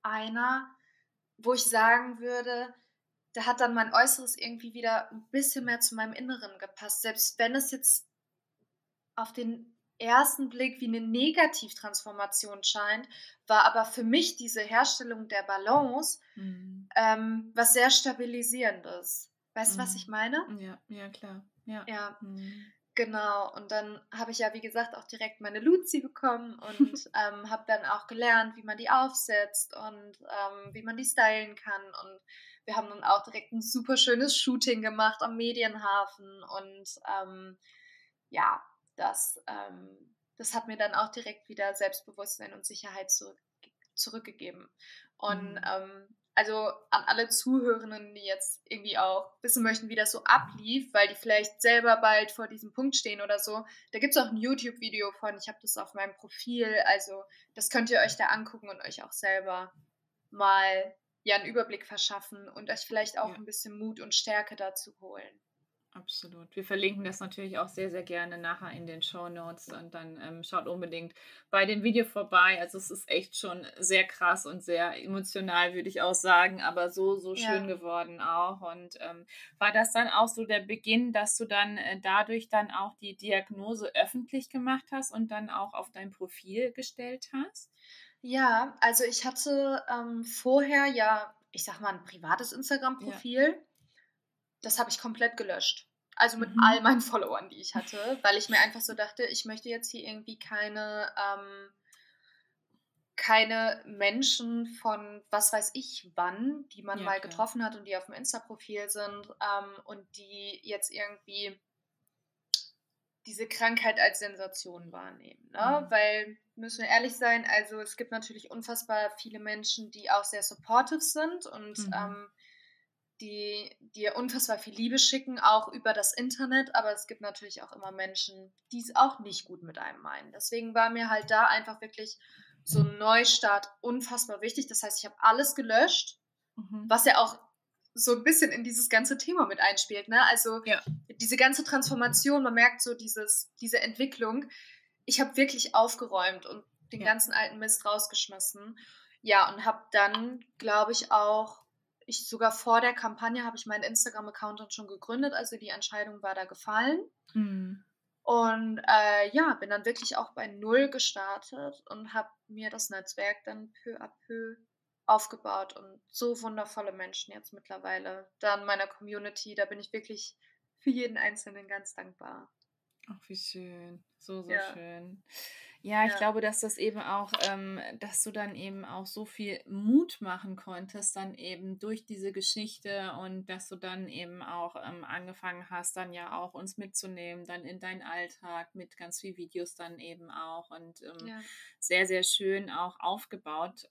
[SPEAKER 2] einer, wo ich sagen würde, da hat dann mein Äußeres irgendwie wieder ein bisschen mehr zu meinem Inneren gepasst. Selbst wenn es jetzt auf den ersten Blick wie eine Negativtransformation scheint, war aber für mich diese Herstellung der Balance mhm. ähm, was sehr stabilisierendes. Weißt du, mhm. was ich meine?
[SPEAKER 1] Ja, ja, klar. Ja.
[SPEAKER 2] ja. Mhm. Genau, und dann habe ich ja, wie gesagt, auch direkt meine Luzi bekommen und ähm, habe dann auch gelernt, wie man die aufsetzt und ähm, wie man die stylen kann. Und wir haben dann auch direkt ein super schönes Shooting gemacht am Medienhafen und ähm, ja, das, ähm, das hat mir dann auch direkt wieder Selbstbewusstsein und Sicherheit zurück, zurückgegeben. Und mhm. ähm, also an alle Zuhörenden, die jetzt irgendwie auch wissen möchten, wie das so ablief, weil die vielleicht selber bald vor diesem Punkt stehen oder so, da gibt es auch ein YouTube-Video von, ich habe das auf meinem Profil, also das könnt ihr euch da angucken und euch auch selber mal ja einen Überblick verschaffen und euch vielleicht auch ja. ein bisschen Mut und Stärke dazu holen.
[SPEAKER 1] Absolut. Wir verlinken das natürlich auch sehr, sehr gerne nachher in den Show Notes und dann ähm, schaut unbedingt bei dem Video vorbei. Also es ist echt schon sehr krass und sehr emotional, würde ich auch sagen, aber so, so schön ja. geworden auch. Und ähm, war das dann auch so der Beginn, dass du dann äh, dadurch dann auch die Diagnose öffentlich gemacht hast und dann auch auf dein Profil gestellt hast?
[SPEAKER 2] Ja, also ich hatte ähm, vorher ja, ich sag mal, ein privates Instagram-Profil. Ja das habe ich komplett gelöscht. Also mit mhm. all meinen Followern, die ich hatte, weil ich mir einfach so dachte, ich möchte jetzt hier irgendwie keine, ähm, keine Menschen von was weiß ich wann, die man
[SPEAKER 1] Ja,
[SPEAKER 2] mal getroffen hat und die auf dem Insta-Profil sind ähm, und die jetzt irgendwie diese Krankheit als Sensation wahrnehmen. Ne?
[SPEAKER 1] Mhm.
[SPEAKER 2] Weil, müssen wir ehrlich sein, also es gibt natürlich unfassbar viele Menschen, die auch sehr supportive sind und
[SPEAKER 1] Mhm.
[SPEAKER 2] ähm, die dir unfassbar viel Liebe schicken, auch über das Internet, aber es gibt natürlich auch immer Menschen, die es auch nicht gut mit einem meinen. Deswegen war mir halt da einfach wirklich so ein Neustart unfassbar wichtig. Das heißt, ich habe alles gelöscht,
[SPEAKER 1] Mhm.
[SPEAKER 2] was ja auch so ein bisschen in dieses ganze Thema mit einspielt. Ne? Also
[SPEAKER 1] Ja.
[SPEAKER 2] diese ganze Transformation, man merkt so dieses, diese Entwicklung. Ich habe wirklich aufgeräumt und den
[SPEAKER 1] Ja.
[SPEAKER 2] ganzen alten Mist rausgeschmissen. Ja, und habe dann, glaube ich, auch, ich sogar vor der Kampagne habe ich meinen Instagram-Account dann schon gegründet, also die Entscheidung war da gefallen.
[SPEAKER 1] Mhm.
[SPEAKER 2] Und äh, ja, bin dann wirklich auch bei Null gestartet und habe mir das Netzwerk dann peu à peu aufgebaut und so wundervolle Menschen jetzt mittlerweile da in meiner Community. Da bin ich wirklich für jeden Einzelnen ganz dankbar.
[SPEAKER 1] Ach, wie schön. So, so
[SPEAKER 2] Ja.
[SPEAKER 1] schön. Ja, ich
[SPEAKER 2] Ja.
[SPEAKER 1] glaube, dass das eben auch, ähm, dass du dann eben auch so viel Mut machen konntest, dann eben durch diese Geschichte und dass du dann eben auch ähm, angefangen hast, dann ja auch uns mitzunehmen, dann in deinen Alltag mit ganz viel Videos dann eben auch und ähm,
[SPEAKER 2] Ja.
[SPEAKER 1] sehr, sehr schön auch aufgebaut.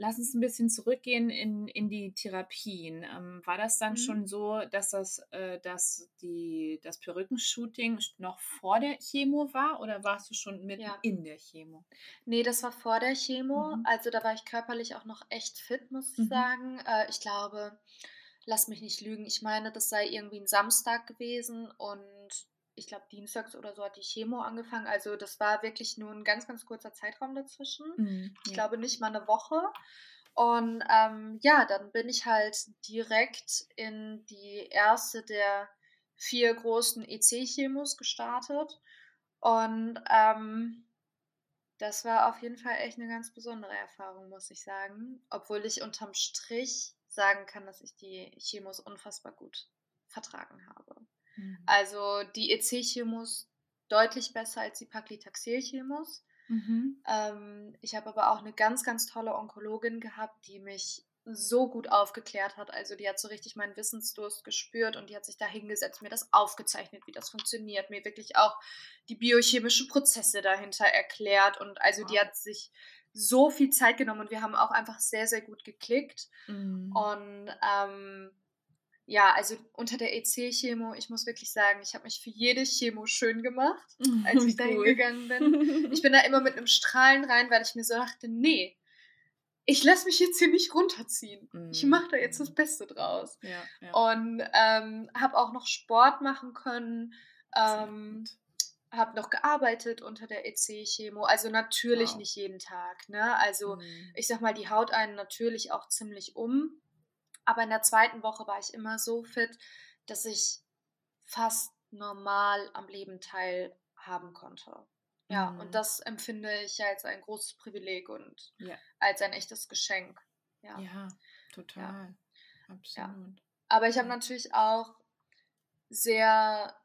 [SPEAKER 1] Lass uns ein bisschen zurückgehen in, in die Therapien. Ähm, war das dann
[SPEAKER 2] Mhm.
[SPEAKER 1] schon so, dass das, äh, dass die, das Perückenshooting noch vor der Chemo war oder warst du schon mitten
[SPEAKER 2] Ja.
[SPEAKER 1] in der Chemo?
[SPEAKER 2] Nee, das war vor der Chemo.
[SPEAKER 1] Mhm.
[SPEAKER 2] Also da war ich körperlich auch noch echt fit, muss ich
[SPEAKER 1] Mhm.
[SPEAKER 2] sagen. Äh, ich glaube, lass mich nicht lügen, ich meine, das sei irgendwie ein Samstag gewesen und ich glaube, dienstags oder so hat die Chemo angefangen. Also das war wirklich nur ein ganz, ganz kurzer Zeitraum dazwischen.
[SPEAKER 1] Mhm,
[SPEAKER 2] Ich glaube nicht mal eine Woche. Und ähm, ja, dann bin ich halt direkt in die erste der vier großen EC-Chemos gestartet. Und ähm, das war auf jeden Fall echt eine ganz besondere Erfahrung, muss ich sagen. Obwohl ich unterm Strich sagen kann, dass ich die Chemos unfassbar gut vertragen habe.
[SPEAKER 1] Mhm.
[SPEAKER 2] Also die EC-Chemos deutlich besser als die Paclitaxel-Chemos.
[SPEAKER 1] Mhm.
[SPEAKER 2] Ähm, ich habe aber auch eine ganz, ganz tolle Onkologin gehabt, die mich so gut aufgeklärt hat. Also die hat so richtig meinen Wissensdurst gespürt und die hat sich da hingesetzt, mir das aufgezeichnet, wie das funktioniert, mir wirklich auch die biochemischen Prozesse dahinter erklärt. Und also die
[SPEAKER 1] Wow.
[SPEAKER 2] hat sich so viel Zeit genommen und wir haben auch einfach sehr, sehr gut geklickt.
[SPEAKER 1] Mhm.
[SPEAKER 2] Und ähm, ja, also unter der EC-Chemo, ich muss wirklich sagen, ich habe mich für jede Chemo schön gemacht, als ich da hingegangen bin. Ich bin da immer mit einem Strahlen rein, weil ich mir so dachte, nee, ich lasse mich jetzt hier nicht runterziehen. Ich
[SPEAKER 1] Mhm.
[SPEAKER 2] mache da jetzt das Beste draus.
[SPEAKER 1] ja, ja.
[SPEAKER 2] Und ähm, habe auch noch Sport machen können, ähm, habe noch gearbeitet unter der EC-Chemo. Also natürlich
[SPEAKER 1] Wow.
[SPEAKER 2] nicht jeden Tag. Ne? Also
[SPEAKER 1] Mhm.
[SPEAKER 2] ich sag mal, die haut einen natürlich auch ziemlich um. Aber in der zweiten Woche war ich immer so fit, dass ich fast normal am Leben teilhaben konnte. Ja,
[SPEAKER 1] Mhm.
[SPEAKER 2] und das empfinde ich als ein großes Privileg und
[SPEAKER 1] Ja.
[SPEAKER 2] als ein echtes Geschenk. Ja.
[SPEAKER 1] ja, total. Absolut.
[SPEAKER 2] Aber ich habe
[SPEAKER 1] Ja.
[SPEAKER 2] natürlich auch sehr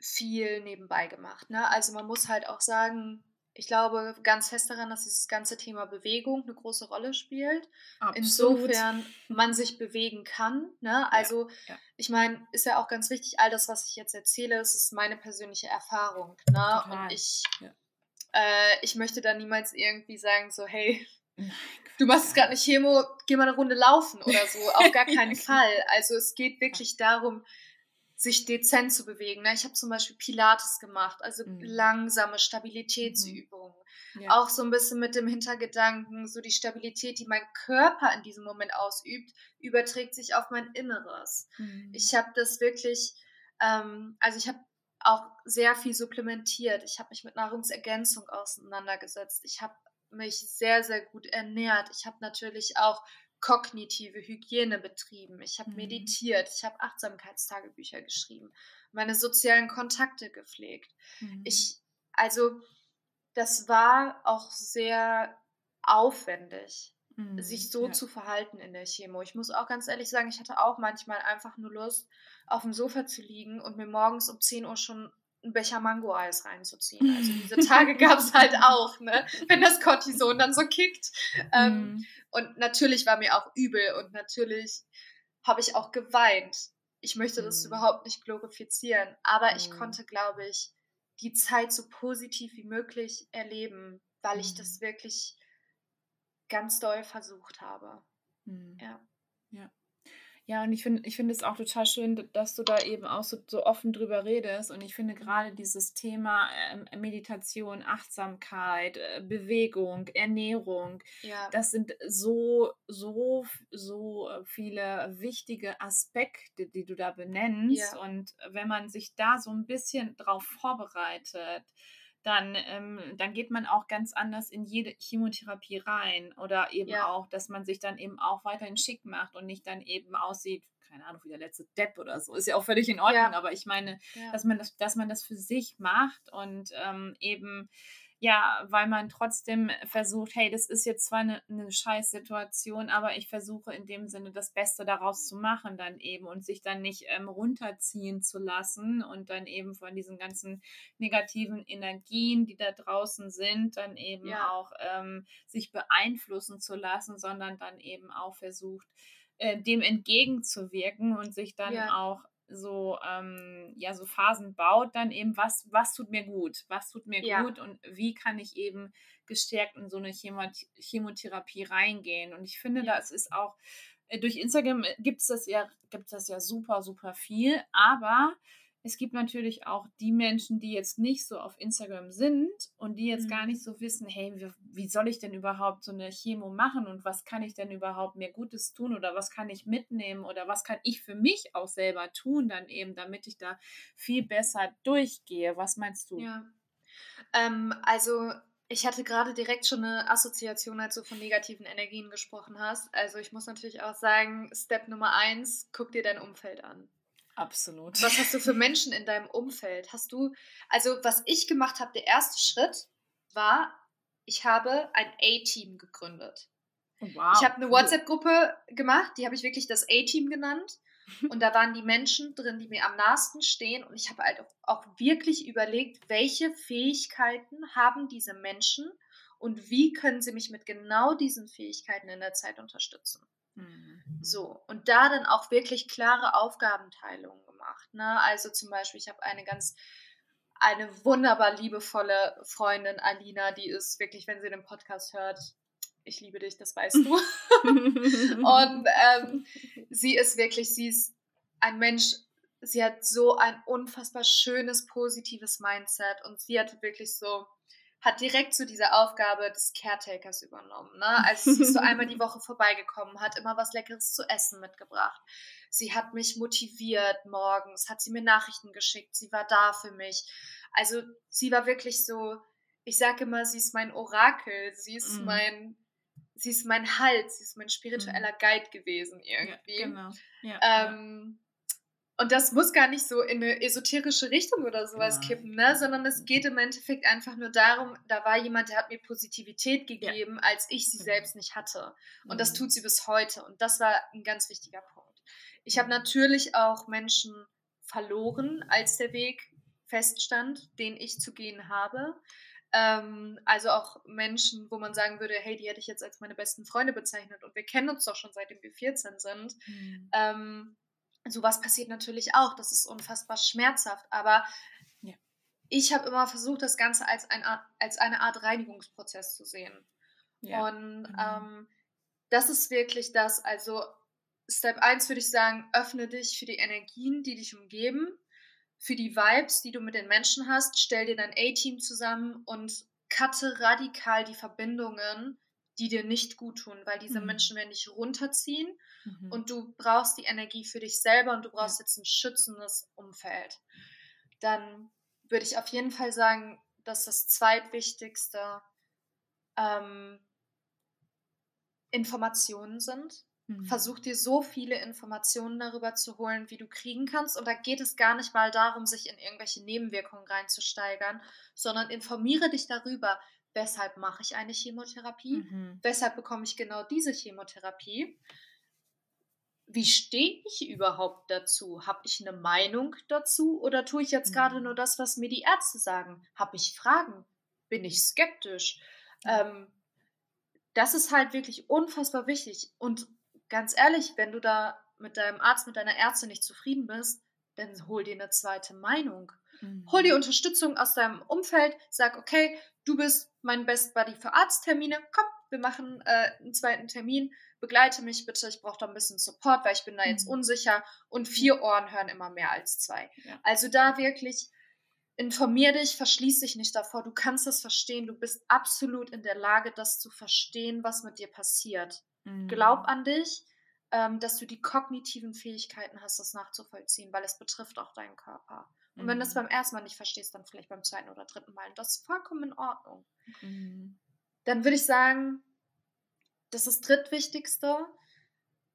[SPEAKER 2] viel nebenbei gemacht. Ne? Also man muss halt auch sagen, ich glaube ganz fest daran, dass dieses ganze Thema Bewegung eine große Rolle spielt.
[SPEAKER 1] Absolut.
[SPEAKER 2] Insofern man sich bewegen kann. Ne? Also
[SPEAKER 1] ja.
[SPEAKER 2] ich meine, ist ja auch ganz wichtig, all das, was ich jetzt erzähle, das ist meine persönliche Erfahrung. Ne?
[SPEAKER 1] Total.
[SPEAKER 2] Und ich,
[SPEAKER 1] Ja.
[SPEAKER 2] äh, ich möchte da niemals irgendwie sagen, so, hey, du machst jetzt gerade eine Chemo, geh mal eine Runde laufen oder so. Auf gar
[SPEAKER 1] Ja,
[SPEAKER 2] keinen
[SPEAKER 1] genau.
[SPEAKER 2] Fall. Also es geht wirklich darum, sich dezent zu bewegen. Ne? Ich habe zum Beispiel Pilates gemacht, also
[SPEAKER 1] Mhm.
[SPEAKER 2] langsame Stabilitätsübungen.
[SPEAKER 1] Ja.
[SPEAKER 2] Auch so ein bisschen mit dem Hintergedanken, so die Stabilität, die mein Körper in diesem Moment ausübt, überträgt sich auf mein Inneres.
[SPEAKER 1] Mhm.
[SPEAKER 2] Ich habe das wirklich, ähm, also ich habe auch sehr viel supplementiert. Ich habe mich mit Nahrungsergänzung auseinandergesetzt. Ich habe mich sehr, sehr gut ernährt. Ich habe natürlich auch kognitive Hygiene betrieben. Ich habe
[SPEAKER 1] Mhm.
[SPEAKER 2] meditiert. Ich habe Achtsamkeitstagebücher geschrieben. Meine sozialen Kontakte gepflegt.
[SPEAKER 1] Mhm.
[SPEAKER 2] Ich, also, das war auch sehr aufwendig
[SPEAKER 1] Mhm.
[SPEAKER 2] sich so
[SPEAKER 1] ja.
[SPEAKER 2] zu verhalten in der Chemo. Ich muss auch ganz ehrlich sagen, ich hatte auch manchmal einfach nur Lust, auf dem Sofa zu liegen und mir morgens um 10 Uhr schon einen Becher Mango-Eis reinzuziehen. Also diese Tage gab es halt auch, ne? wenn das Cortison dann so kickt. Ähm, mhm. Und natürlich war mir auch übel und natürlich habe ich auch geweint. Ich möchte das mhm. überhaupt nicht glorifizieren, aber ich mhm. konnte, glaube ich, die Zeit so positiv wie möglich erleben, weil ich das mhm. wirklich ganz doll versucht habe.
[SPEAKER 1] Mhm. Ja. Ja. Ja, und ich finde ich finde es auch total schön, dass du da eben auch so, so offen drüber redest. Und ich finde gerade dieses Thema äh, Meditation, Achtsamkeit, äh, Bewegung, Ernährung, ja. das sind so, so, so viele wichtige Aspekte, die du da benennst. Ja. Und wenn man sich da so ein bisschen drauf vorbereitet, dann, ähm, dann geht man auch ganz anders in jede Chemotherapie rein. Oder eben ja. auch, dass man sich dann eben auch weiterhin schick macht und nicht dann eben aussieht, keine Ahnung, wie der letzte Depp oder so. Ist ja auch völlig in Ordnung, ja. aber ich meine, ja. dass man das, dass man das für sich macht und ähm, eben ja, weil man trotzdem versucht, hey, das ist jetzt zwar eine, eine Scheißsituation, aber ich versuche in dem Sinne das Beste daraus zu machen dann eben und sich dann nicht ähm, runterziehen zu lassen und dann eben von diesen ganzen negativen Energien, die da draußen sind, dann eben ja. auch ähm, sich beeinflussen zu lassen, sondern dann eben auch versucht, äh, dem entgegenzuwirken und sich dann ja. auch so, ähm, ja, so Phasen baut, dann eben, was, was tut mir gut, was tut mir ja. gut und wie kann ich eben gestärkt in so eine Chemotherapie reingehen. Und ich finde, ja. das ist auch, äh, durch Instagram äh, gibt es das ja, gibt das ja super, super viel, aber es gibt natürlich auch die Menschen, die jetzt nicht so auf Instagram sind und die jetzt mhm. gar nicht so wissen, hey, wie, wie, soll ich denn überhaupt so eine Chemo machen und was kann ich denn überhaupt mir Gutes tun oder was kann ich mitnehmen oder was kann ich für mich auch selber tun, dann eben, damit ich da viel besser durchgehe. Was meinst du?
[SPEAKER 2] Ja. Ähm, also ich hatte gerade direkt schon eine Assoziation, als du von negativen Energien gesprochen hast. Also ich muss natürlich auch sagen, Step Nummer eins, guck dir dein Umfeld an.
[SPEAKER 1] Absolut.
[SPEAKER 2] Was hast du für Menschen in deinem Umfeld? Hast du, also was ich gemacht habe, der erste Schritt war, ich habe ein A-Team gegründet. Wow, ich habe eine. WhatsApp-Gruppe gemacht, die habe ich wirklich das A-Team genannt. Und da waren die Menschen drin, die mir am nahesten stehen. Und ich habe halt auch wirklich überlegt, welche Fähigkeiten haben diese Menschen und wie können sie mich mit genau diesen Fähigkeiten in der Zeit unterstützen. Mhm. So, und da dann auch wirklich klare Aufgabenteilungen gemacht. Ne? Also zum Beispiel, ich habe eine ganz, eine wunderbar liebevolle Freundin, Alina, die ist wirklich, wenn sie den Podcast hört, ich liebe dich, das weißt du. und ähm, sie ist wirklich, sie ist ein Mensch, sie hat so ein unfassbar schönes, positives Mindset und sie hat wirklich so, hat direkt so diese Aufgabe des Caretakers übernommen. Ne? Also sie ist so einmal die Woche vorbeigekommen, hat immer was Leckeres zu essen mitgebracht. Sie hat mich motiviert morgens, hat sie mir Nachrichten geschickt, sie war da für mich. Also sie war wirklich so, ich sage immer, sie ist mein Orakel, sie ist mm. mein, sie ist mein Halt, sie ist mein spiritueller mm. Guide gewesen irgendwie. Ja, genau. Ja, ähm, ja. Und das muss gar nicht so in eine esoterische Richtung oder sowas ja. kippen, ne? sondern es geht im Endeffekt einfach nur darum, da war jemand, der hat mir Positivität gegeben, ja. als ich sie mhm. selbst nicht hatte. Und mhm. das tut sie bis heute. Und das war ein ganz wichtiger Punkt. Ich habe mhm. natürlich auch Menschen verloren, als der Weg feststand, den ich zu gehen habe. Ähm, also auch Menschen, wo man sagen würde, hey, die hätte ich jetzt als meine besten Freunde bezeichnet und wir kennen uns doch schon seitdem wir 14 sind. Mhm. Ähm, sowas passiert natürlich auch. Das ist unfassbar schmerzhaft. Aber ja. ich habe immer versucht, das Ganze als, ein, als eine Art Reinigungsprozess zu sehen. Ja. Und mhm. ähm, das ist wirklich das. Also Step 1 würde ich sagen, öffne dich für die Energien, die dich umgeben, für die Vibes, die du mit den Menschen hast. Stell dir dein A-Team zusammen und cutte radikal die Verbindungen, die dir nicht gut tun, weil diese mhm. Menschen werden dich runterziehen mhm. und du brauchst die Energie für dich selber und du brauchst ja. jetzt ein schützendes Umfeld. Dann würde ich auf jeden Fall sagen, dass das zweitwichtigste ähm, Informationen sind. Mhm. Versuch dir so viele Informationen darüber zu holen, wie du kriegen kannst. Und da geht es gar nicht mal darum, sich in irgendwelche Nebenwirkungen reinzusteigern, sondern informiere dich darüber, weshalb mache ich eine Chemotherapie, mhm. weshalb bekomme ich genau diese Chemotherapie, wie stehe ich überhaupt dazu? Habe ich eine Meinung dazu oder tue ich jetzt mhm. gerade nur das, was mir die Ärzte sagen? Habe ich Fragen? Bin ich skeptisch? Ähm, das ist halt wirklich unfassbar wichtig. Und ganz ehrlich, wenn du da mit deinem Arzt, mit deiner Ärztin nicht zufrieden bist, dann hol dir eine zweite Meinung. Mhm. Hol dir Unterstützung aus deinem Umfeld, sag, okay, du bist mein Best Buddy für Arzttermine, komm, wir machen äh, einen zweiten Termin, begleite mich bitte, ich brauche da ein bisschen Support, weil ich bin da jetzt mhm. unsicher und vier Ohren hören immer mehr als zwei. Ja. Also da wirklich informier dich, verschließ dich nicht davor, du kannst es verstehen, du bist absolut in der Lage, das zu verstehen, was mit dir passiert. Mhm. Glaub an dich, ähm, dass du die kognitiven Fähigkeiten hast, das nachzuvollziehen, weil es betrifft auch deinen Körper. Und mhm. wenn du es mhm. beim ersten Mal nicht verstehst, dann vielleicht beim zweiten oder dritten Mal. Und das ist vollkommen in Ordnung. Mhm. Dann würde ich sagen, das ist das drittwichtigste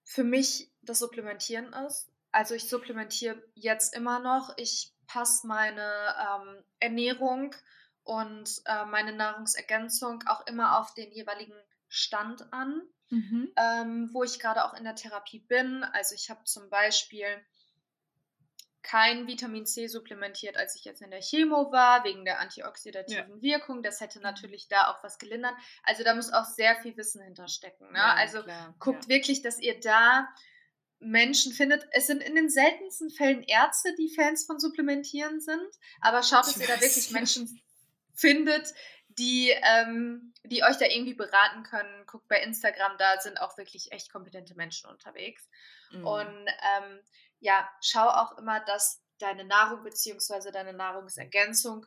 [SPEAKER 2] für mich das Supplementieren ist. Also ich supplementiere jetzt immer noch. Ich passe meine ähm, Ernährung und äh, meine Nahrungsergänzung auch immer auf den jeweiligen Stand an, mhm. ähm, wo ich gerade auch in der Therapie bin. Also ich habe zum Beispiel kein Vitamin C supplementiert, als ich jetzt in der Chemo war, wegen der antioxidativen ja. Wirkung. Das hätte mhm. natürlich da auch was gelindert. Also da muss auch sehr viel Wissen hinterstecken. Ne? Ja, also klar, guckt ja. wirklich, dass ihr da Menschen findet. Es sind in den seltensten Fällen Ärzte, die Fans von Supplementieren sind, aber schaut, dass ihr da wirklich Menschen findet, die, ähm, die euch da irgendwie beraten können. Guckt bei Instagram, da sind auch wirklich echt kompetente Menschen unterwegs. Mhm. Und ähm, ja, schau auch immer, dass deine Nahrung bzw. deine Nahrungsergänzung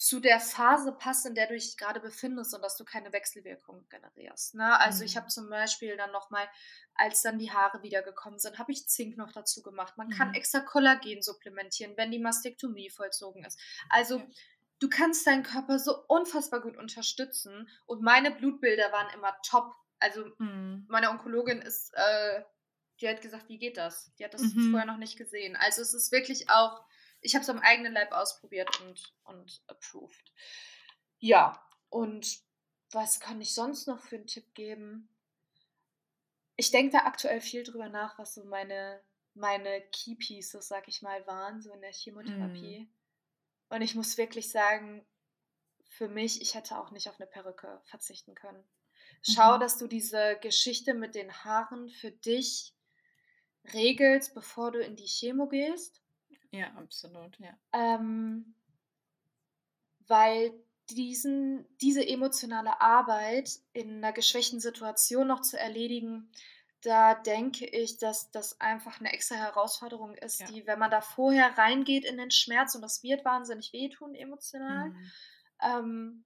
[SPEAKER 2] zu der Phase passt, in der du dich gerade befindest und dass du keine Wechselwirkungen generierst. Ne? Also mhm. ich habe zum Beispiel dann nochmal, als dann die Haare wiedergekommen sind, habe ich Zink noch dazu gemacht. Man mhm. kann extra Kollagen supplementieren, wenn die Mastektomie vollzogen ist. Also ja. Du kannst deinen Körper so unfassbar gut unterstützen und meine Blutbilder waren immer top. Also mhm. meine Onkologin ist äh, die hat gesagt, wie geht das? Die hat das mhm. vorher noch nicht gesehen. Also es ist wirklich auch, ich habe es am eigenen Leib ausprobiert und, und approved. Ja, und was kann ich sonst noch für einen Tipp geben? Ich denke da aktuell viel drüber nach, was so meine, meine Key Pieces, sag ich mal, waren, so in der Chemotherapie. Mhm. Und ich muss wirklich sagen, für mich, ich hätte auch nicht auf eine Perücke verzichten können. Schau, mhm. dass du diese Geschichte mit den Haaren für dich regelst, bevor du in die Chemo gehst.
[SPEAKER 1] Ja, absolut, ja.
[SPEAKER 2] Ähm, weil diesen, diese emotionale Arbeit in einer geschwächten Situation noch zu erledigen, da denke ich, dass das einfach eine extra Herausforderung ist, ja. die, wenn man da vorher reingeht in den Schmerz und das wird wahnsinnig wehtun emotional, mhm. ähm,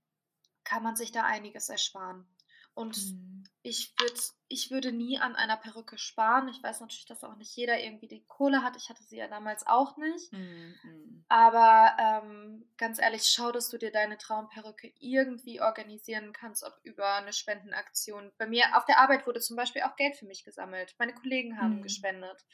[SPEAKER 2] kann man sich da einiges ersparen. Und mhm. ich, würd, ich würde nie an einer Perücke sparen. Ich weiß natürlich, dass auch nicht jeder irgendwie die Kohle hat. Ich hatte sie ja damals auch nicht. Mhm. Aber ähm, ganz ehrlich, schau, dass du dir deine Traumperücke irgendwie organisieren kannst, ob über eine Spendenaktion. Bei mir auf der Arbeit wurde zum Beispiel auch Geld für mich gesammelt. Meine Kollegen haben mhm. gespendet.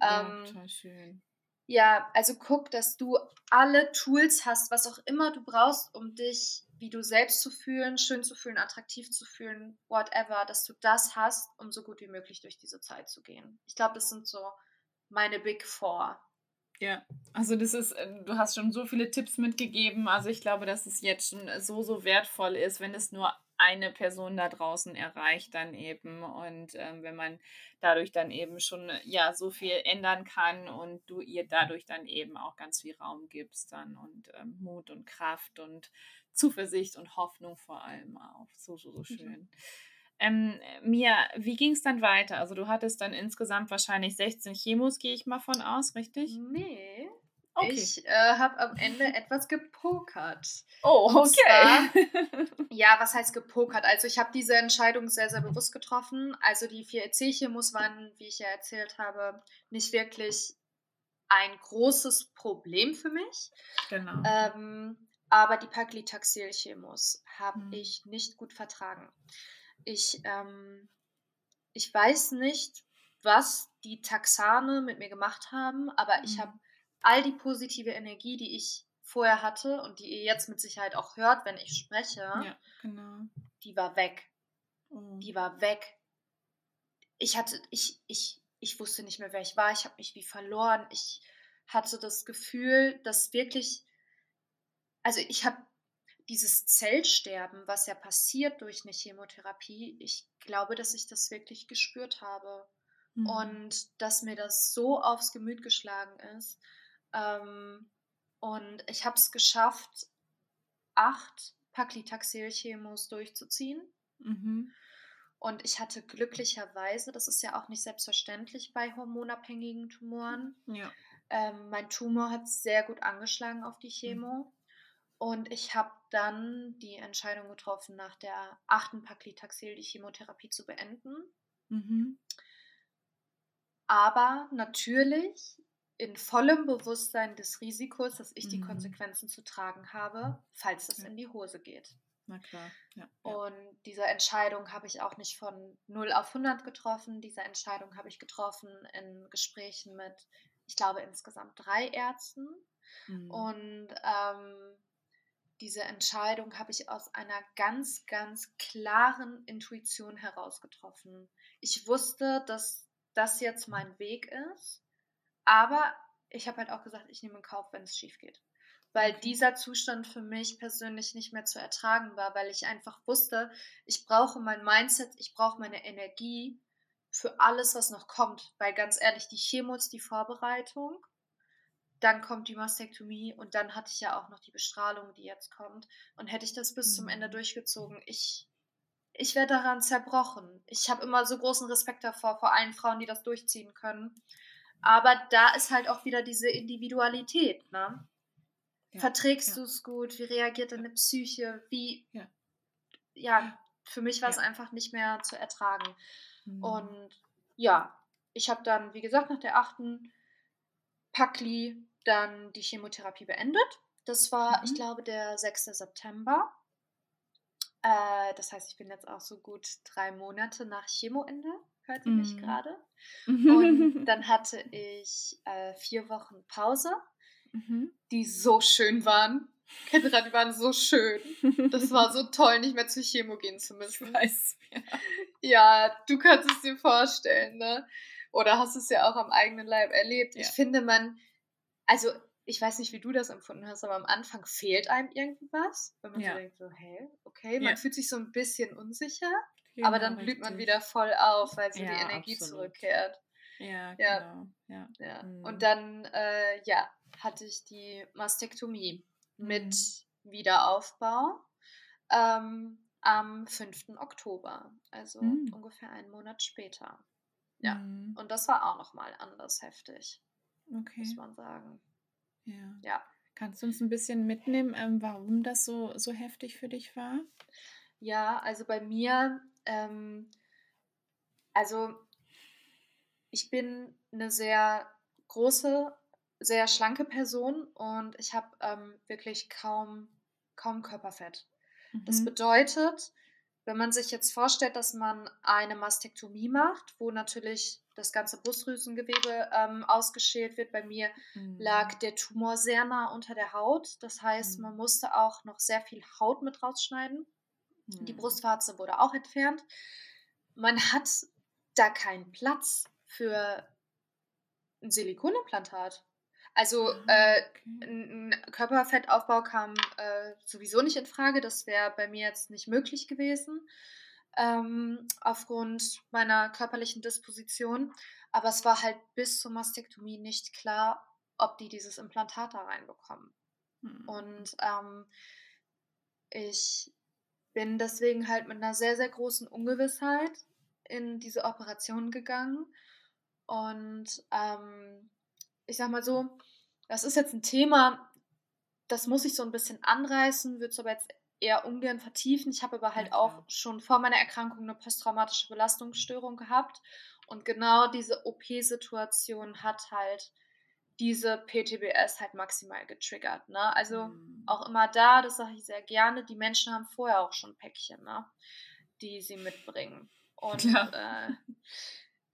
[SPEAKER 2] Ja, ähm, total schön. Ja, also guck, dass du alle Tools hast, was auch immer du brauchst, um dich wie du selbst zu fühlen, schön zu fühlen, attraktiv zu fühlen, whatever, dass du das hast, um so gut wie möglich durch diese Zeit zu gehen. Ich glaube, das sind so meine Big Four.
[SPEAKER 1] Ja, also das ist, äh, du hast schon so viele Tipps mitgegeben. Also ich glaube, dass es jetzt schon so, so wertvoll ist, wenn es nur eine Person da draußen erreicht dann eben und ähm, wenn man dadurch dann eben schon ja so viel ändern kann und du ihr dadurch dann eben auch ganz viel Raum gibst dann und ähm, Mut und Kraft und Zuversicht und Hoffnung vor allem auch. So, so, so mhm. schön. Mhm. Ähm, Mia, wie ging es dann weiter? Also du hattest dann insgesamt wahrscheinlich 16 Chemos, gehe ich mal von aus, richtig?
[SPEAKER 2] Nee. Okay. Ich äh, habe am Ende etwas gepokert.
[SPEAKER 1] Oh, okay. Zwar,
[SPEAKER 2] ja, was heißt gepokert? Also ich habe diese Entscheidung sehr, sehr bewusst getroffen. Also die vier EC-Chemos waren, wie ich ja erzählt habe, nicht wirklich ein großes Problem für mich.
[SPEAKER 1] Genau.
[SPEAKER 2] Ähm, aber die Paclitaxel-Chemos habe mhm. ich nicht gut vertragen. Ich, ähm, ich weiß nicht, was die Taxane mit mir gemacht haben, aber mhm. ich habe all die positive Energie, die ich vorher hatte und die ihr jetzt mit Sicherheit auch hört, wenn ich spreche,
[SPEAKER 1] ja, genau.
[SPEAKER 2] die war weg. Mhm. Die war weg. Ich hatte, ich, ich, ich wusste nicht mehr, wer ich war. Ich habe mich wie verloren. Ich hatte das Gefühl, dass wirklich, also ich habe dieses Zellsterben, was ja passiert durch eine Chemotherapie, ich glaube, dass ich das wirklich gespürt habe. Mhm. Und dass mir das so aufs Gemüt geschlagen ist. Ähm, und ich habe es geschafft, acht Paclitaxel-Chemos durchzuziehen. Mhm. Und ich hatte glücklicherweise, das ist ja auch nicht selbstverständlich bei hormonabhängigen Tumoren, ja. ähm, mein Tumor hat sehr gut angeschlagen auf die Chemo. Und ich habe dann die Entscheidung getroffen, nach der achten Paclitaxel die Chemotherapie zu beenden. Mhm. Aber natürlich in vollem Bewusstsein des Risikos, dass ich mhm. die Konsequenzen zu tragen habe, falls es ja. in die Hose geht.
[SPEAKER 1] Na klar. Ja.
[SPEAKER 2] Und diese Entscheidung habe ich auch nicht von 0 auf 100 getroffen. Diese Entscheidung habe ich getroffen in Gesprächen mit, ich glaube, insgesamt drei Ärzten. Mhm. Und ähm, diese Entscheidung habe ich aus einer ganz, ganz klaren Intuition heraus getroffen. Ich wusste, dass das jetzt mein Weg ist, aber ich habe halt auch gesagt, ich nehme in Kauf, wenn es schief geht. Weil dieser Zustand für mich persönlich nicht mehr zu ertragen war, weil ich einfach wusste, ich brauche mein Mindset, ich brauche meine Energie für alles, was noch kommt, weil ganz ehrlich, die Chemo ist die Vorbereitung, dann kommt die Mastektomie und dann hatte ich ja auch noch die Bestrahlung, die jetzt kommt und hätte ich das bis mhm. zum Ende durchgezogen, ich ich wäre daran zerbrochen. Ich habe immer so großen Respekt davor, vor allen Frauen, die das durchziehen können. Aber da ist halt auch wieder diese Individualität, ne? Ja, Verträgst ja. du es gut? Wie reagiert deine Psyche? Wie, ja, ja für mich war es einfach nicht mehr zu ertragen. Mhm. Und ja, ich habe dann, wie gesagt, nach der achten Packli dann die Chemotherapie beendet. Das war, mhm. ich glaube, der 6. September. Äh, das heißt, ich bin jetzt auch so gut drei Monate nach Chemoende, hört ihr mhm. mich gerade. Und dann hatte ich äh, vier Wochen Pause mhm. die so schön waren. Kendra, die waren so schön. Das war so toll, nicht mehr zur Chemo gehen zu müssen.
[SPEAKER 1] Ich weiß.
[SPEAKER 2] Ja, ja du kannst es dir vorstellen, ne? Oder hast es ja auch am eigenen Leib erlebt. Ja. Ich finde, man, also ich weiß nicht, wie du das empfunden hast, aber am Anfang fehlt einem irgendwie was. Wenn man ja. so denkt, so, hey, okay, man ja. fühlt sich so ein bisschen unsicher, genau, aber dann blüht man wieder voll auf, weil so die Energie absolut. zurückkehrt.
[SPEAKER 1] Ja, genau. Ja.
[SPEAKER 2] ja. Mhm. Und dann, äh, ja, hatte ich die Mastektomie mhm. mit Wiederaufbau ähm, am 5. Oktober, also mhm. ungefähr einen Monat später. Ja, mhm. und das war auch nochmal anders heftig, okay. muss man sagen.
[SPEAKER 1] Ja. ja. Kannst du uns ein bisschen mitnehmen, ähm, warum das so, so heftig für dich war?
[SPEAKER 2] Ja, also bei mir, ähm, also ich bin eine sehr große sehr schlanke Person und ich habe ähm, wirklich kaum, kaum Körperfett. Mhm. Das bedeutet, wenn man sich jetzt vorstellt, dass man eine Mastektomie macht, wo natürlich das ganze Brustdrüsengewebe ähm, ausgeschält wird, bei mir mhm. lag der Tumor sehr nah unter der Haut. Das heißt, mhm. man musste auch noch sehr viel Haut mit rausschneiden. Die mhm. Brustwarze wurde auch entfernt. Man hat da keinen Platz für ein Silikonimplantat. Also ah, äh, ein Körperfettaufbau kam äh, sowieso nicht in Frage. Das wäre bei mir jetzt nicht möglich gewesen ähm, aufgrund meiner körperlichen Disposition. Aber es war halt bis zur Mastektomie nicht klar, ob die dieses Implantat da reinbekommen. Mhm. Und ähm, ich bin deswegen halt mit einer sehr, sehr großen Ungewissheit in diese Operation gegangen. Und ähm, ich sag mal so, das ist jetzt ein Thema, das muss ich so ein bisschen anreißen, würde es aber jetzt eher ungern vertiefen. Ich habe aber halt ja, auch schon vor meiner Erkrankung eine posttraumatische Belastungsstörung gehabt. Und genau diese OP-Situation hat halt diese PTBS halt maximal getriggert. Ne? Also mhm. auch immer da, das sage ich sehr gerne, die Menschen haben vorher auch schon Päckchen, ne? die sie mitbringen. Und äh,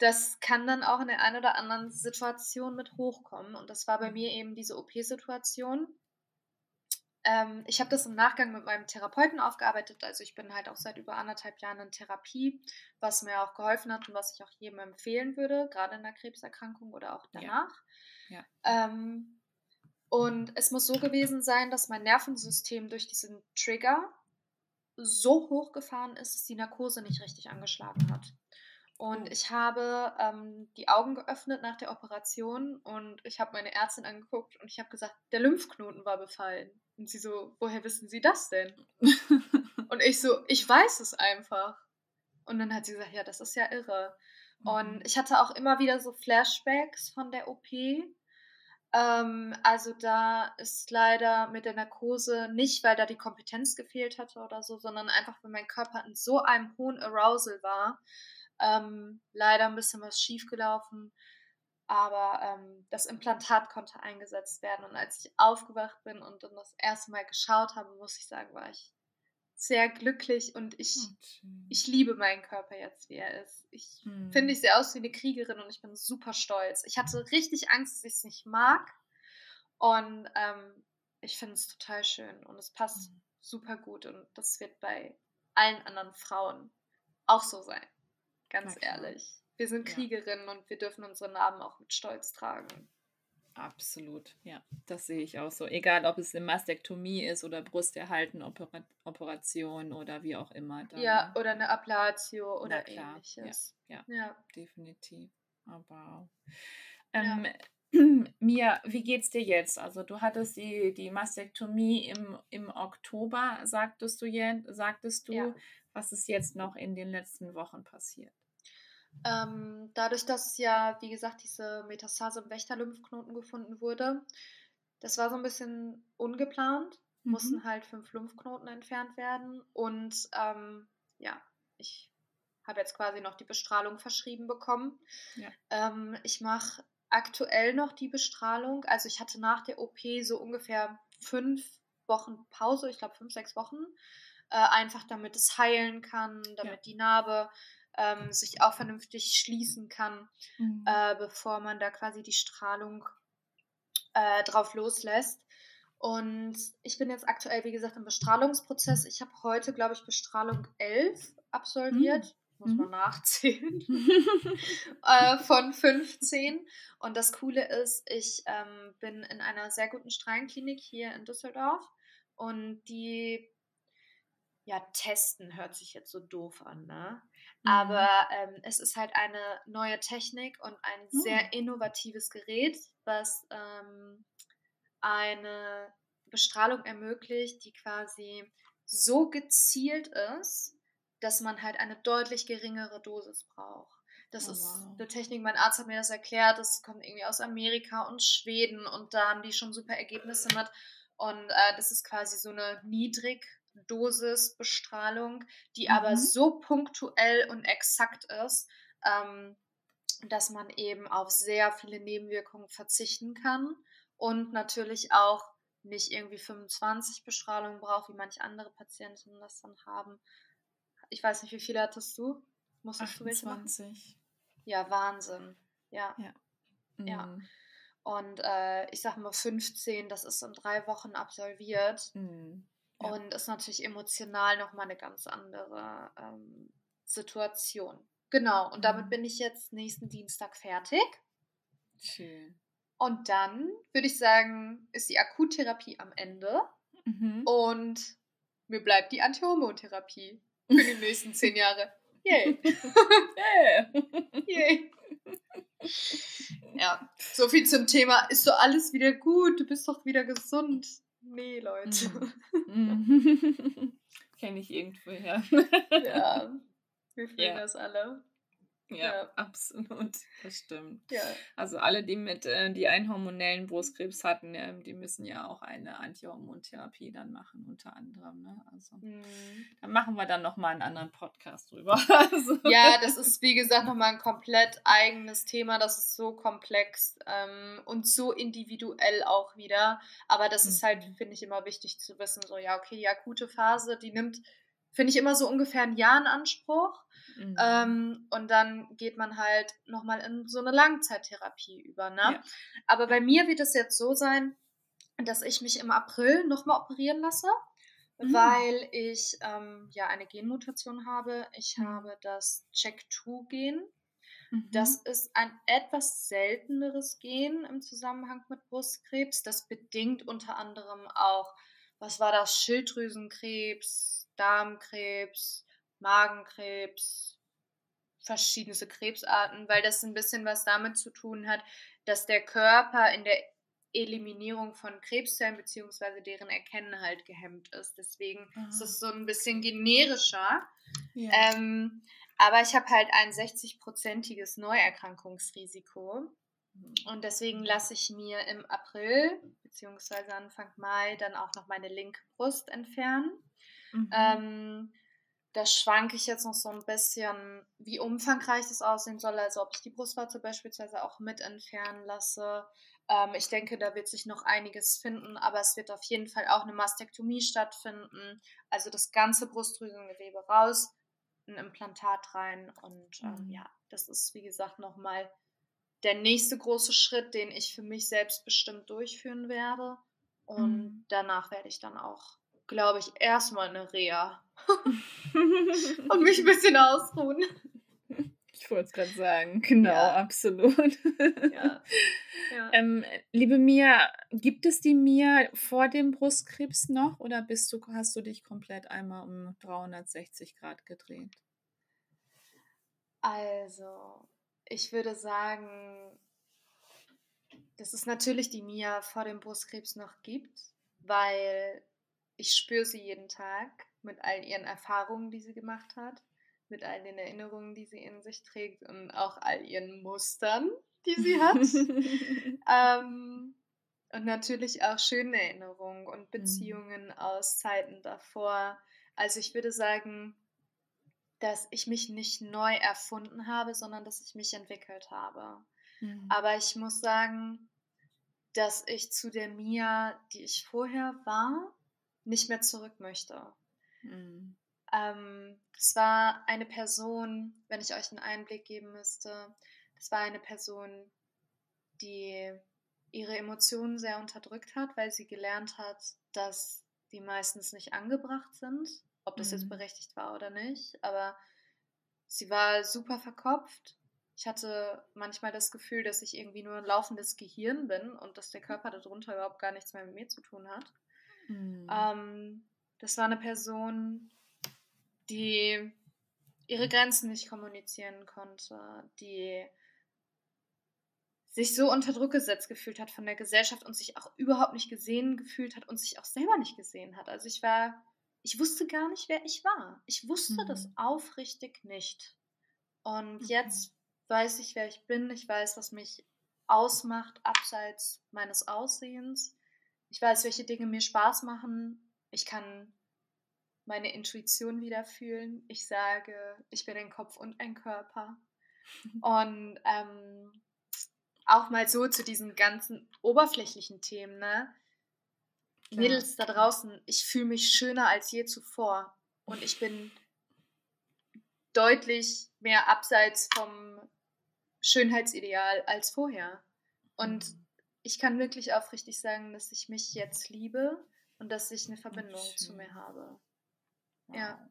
[SPEAKER 2] das kann dann auch in der einen oder anderen Situation mit hochkommen. Und das war bei mir eben diese OP-Situation. ähm, ich habe das im Nachgang mit meinem Therapeuten aufgearbeitet. Also ich bin halt auch seit über anderthalb Jahren in Therapie, was mir auch geholfen hat und was ich auch jedem empfehlen würde, gerade in der Krebserkrankung oder auch danach.
[SPEAKER 1] Ja.
[SPEAKER 2] ja. Ähm, und es muss so gewesen sein, dass mein Nervensystem durch diesen Trigger so hochgefahren ist, dass die Narkose nicht richtig angeschlagen hat. Und ich habe ähm, die Augen geöffnet nach der Operation und ich habe meine Ärztin angeguckt und ich habe gesagt, der Lymphknoten war befallen. Und sie so, woher wissen Sie das denn? und ich so, ich weiß es einfach. Und dann hat sie gesagt, ja, das ist ja irre. Mhm. Und ich hatte auch immer wieder so Flashbacks von der OP. Ähm, also da ist leider mit der Narkose nicht, weil da die Kompetenz gefehlt hatte oder so, sondern einfach, weil mein Körper in so einem hohen Arousal war, ähm, leider ein bisschen was schiefgelaufen, aber ähm, das Implantat konnte eingesetzt werden. Und als ich aufgewacht bin und dann das erste Mal geschaut habe, muss ich sagen, war ich sehr glücklich und ich, oh, ich liebe meinen Körper jetzt, wie er ist. Ich hm. finde, ich sehe aus wie eine Kriegerin und ich bin super stolz. Ich hatte richtig Angst, dass ich es nicht mag. Und ähm, ich finde es total schön und es passt hm. super gut und das wird bei allen anderen Frauen auch so sein. Ganz ehrlich. Wir sind Kriegerinnen ja. und wir dürfen unsere Namen auch mit Stolz tragen.
[SPEAKER 1] Absolut, ja, das sehe ich auch so. Egal, ob es eine Mastektomie ist oder Brusterhalten-Operation oder wie auch immer.
[SPEAKER 2] Dann, ja, oder eine Ablatio oder klar, ähnliches.
[SPEAKER 1] Ja, ja, ja, definitiv. Aber ähm, ja. Mia, wie geht's dir jetzt? Also du hattest die, die Mastektomie im, im Oktober, sagtest du jetzt, sagtest du. Ja. Was ist jetzt noch in den letzten Wochen passiert?
[SPEAKER 2] Ähm, dadurch, dass ja, wie gesagt, diese Metastase im Wächterlymphknoten gefunden wurde, das war so ein bisschen ungeplant. Mhm. Mussten halt fünf Lymphknoten entfernt werden. Und ähm, ja, ich habe jetzt quasi noch die Bestrahlung verschrieben bekommen. Ja. Ähm, ich mache aktuell noch die Bestrahlung. Also ich hatte nach der OP so ungefähr fünf Wochen Pause, ich glaube fünf, sechs Wochen. Äh, einfach damit es heilen kann, damit ja. die Narbe ähm, sich auch vernünftig schließen kann, mhm. äh, bevor man da quasi die Strahlung äh, drauf loslässt. Und ich bin jetzt aktuell, wie gesagt, im Bestrahlungsprozess. Ich habe heute, glaube ich, Bestrahlung 11 absolviert. Mhm. Muss man mhm. nachzählen. äh, von 15. Und das Coole ist, ich ähm, bin in einer sehr guten Strahlenklinik hier in Düsseldorf. Und die ja, testen hört sich jetzt so doof an, ne? Mhm. Aber ähm, es ist halt eine neue Technik und ein mhm. sehr innovatives Gerät, was ähm, eine Bestrahlung ermöglicht, die quasi so gezielt ist, dass man halt eine deutlich geringere Dosis braucht. Das oh, ist wow. eine Technik, mein Arzt hat mir das erklärt, das kommt irgendwie aus Amerika und Schweden und da haben die schon super Ergebnisse mit. Und äh, das ist quasi so eine niedrig Dosisbestrahlung, die mhm. aber so punktuell und exakt ist, ähm, dass man eben auf sehr viele Nebenwirkungen verzichten kann und natürlich auch nicht irgendwie 25 Bestrahlungen braucht, wie manche andere Patienten das dann haben. Ich weiß nicht, wie viele hattest du?
[SPEAKER 1] Musstest 28.
[SPEAKER 2] du Ja, Wahnsinn. Ja. Ja. Mhm. ja. Und äh, ich sag mal 15, das ist in drei Wochen absolviert. Mhm. Und ist natürlich emotional nochmal eine ganz andere ähm, Situation. Genau, und damit mhm. bin ich jetzt nächsten Dienstag fertig.
[SPEAKER 1] Schön.
[SPEAKER 2] Und dann würde ich sagen, ist die Akuttherapie am Ende. Mhm. Und mir bleibt die Antihormontherapie für die nächsten zehn Jahre. Yay. Yay. Yay. Ja, so viel zum Thema. Ist so alles wieder gut? Du bist doch wieder gesund. Nee, Leute.
[SPEAKER 1] Mhm. Kenne ich irgendwo her.
[SPEAKER 2] ja, wir fühlen ja. das alle.
[SPEAKER 1] Ja, ja, absolut. Das stimmt. Ja. Also alle, die mit, äh, die einen hormonellen Brustkrebs hatten, äh, die müssen ja auch eine Antihormontherapie dann machen, unter anderem. Ne? Also mhm. dann machen wir dann nochmal einen anderen Podcast drüber.
[SPEAKER 2] also. Ja, das ist wie gesagt nochmal ein komplett eigenes Thema. Das ist so komplex ähm, und so individuell auch wieder. Aber das mhm. ist halt, finde ich, immer wichtig zu wissen. So, ja, okay, die akute Phase, die nimmt finde ich immer so ungefähr ein Jahr in Anspruch. Mhm. Ähm, und dann geht man halt nochmal in so eine Langzeittherapie über. Ne? Ja. Aber bei mir wird es jetzt so sein, dass ich mich im April nochmal operieren lasse, mhm. weil ich ähm, ja eine Genmutation habe. Ich mhm. habe das Check-2-Gen. Mhm. Das ist ein etwas selteneres Gen im Zusammenhang mit Brustkrebs. Das bedingt unter anderem auch, was war das, Schilddrüsenkrebs, Darmkrebs, Magenkrebs, verschiedene Krebsarten, weil das ein bisschen was damit zu tun hat, dass der Körper in der Eliminierung von Krebszellen bzw. deren Erkennen halt gehemmt ist. Deswegen Aha. ist es so ein bisschen generischer. Ja. Ähm, aber ich habe halt ein 60-prozentiges Neuerkrankungsrisiko. Mhm. Und deswegen lasse ich mir im April bzw. Anfang Mai dann auch noch meine linke Brust entfernen. Mhm. Ähm, da schwanke ich jetzt noch so ein bisschen, wie umfangreich das aussehen soll. Also ob ich die Brustwarze beispielsweise auch mit entfernen lasse. Ähm, ich denke, da wird sich noch einiges finden, aber es wird auf jeden Fall auch eine Mastektomie stattfinden. Also das ganze Brustdrüsengewebe raus, ein Implantat rein. Und ähm, mhm. ja, das ist, wie gesagt, nochmal der nächste große Schritt, den ich für mich selbst bestimmt durchführen werde. Und mhm. danach werde ich dann auch glaube ich, erstmal eine Reha. und mich ein bisschen ausruhen.
[SPEAKER 1] Ich wollte es gerade sagen, genau, ja. absolut. Ja. Ja. Ähm, liebe Mia, gibt es die Mia vor dem Brustkrebs noch oder bist du, hast du dich komplett einmal um 360 Grad gedreht?
[SPEAKER 2] Also, ich würde sagen, dass es natürlich die Mia vor dem Brustkrebs noch gibt, weil ich spüre sie jeden Tag mit all ihren Erfahrungen, die sie gemacht hat, mit all den Erinnerungen, die sie in sich trägt und auch all ihren Mustern, die sie hat. ähm, und natürlich auch schöne Erinnerungen und mhm. Beziehungen mhm. aus Zeiten davor. Also ich würde sagen, dass ich mich nicht neu erfunden habe, sondern dass ich mich entwickelt habe. Mhm. Aber ich muss sagen, dass ich zu der Mia, die ich vorher war, nicht mehr zurück möchte. Mhm. Ähm, das war eine Person, wenn ich euch einen Einblick geben müsste, das war eine Person, die ihre Emotionen sehr unterdrückt hat, weil sie gelernt hat, dass die meistens nicht angebracht sind, ob das mhm. jetzt berechtigt war oder nicht, aber sie war super verkopft. Ich hatte manchmal das Gefühl, dass ich irgendwie nur ein laufendes Gehirn bin und dass der Körper darunter überhaupt gar nichts mehr mit mir zu tun hat. Mhm. Ähm, das war eine Person, die ihre Grenzen nicht kommunizieren konnte, die sich so unter Druck gesetzt gefühlt hat von der Gesellschaft und sich auch überhaupt nicht gesehen gefühlt hat und sich auch selber nicht gesehen hat. Also ich war, ich wusste gar nicht, wer ich war. Ich wusste mhm. das aufrichtig nicht. Und okay. jetzt weiß ich, wer ich bin. Ich weiß, was mich ausmacht, abseits meines Aussehens. Ich weiß, welche Dinge mir Spaß machen. Ich kann meine Intuition wieder fühlen. Ich sage, ich bin ein Kopf und ein Körper. Und ähm, auch mal so zu diesen ganzen oberflächlichen Themen, ne? Ja. Mädels da draußen, ich fühle mich schöner als je zuvor. Und ich bin deutlich mehr abseits vom Schönheitsideal als vorher. Und mhm ich kann wirklich aufrichtig sagen, dass ich mich jetzt liebe und dass ich eine Verbindung Schön. zu mir habe.
[SPEAKER 1] Wow. Ja.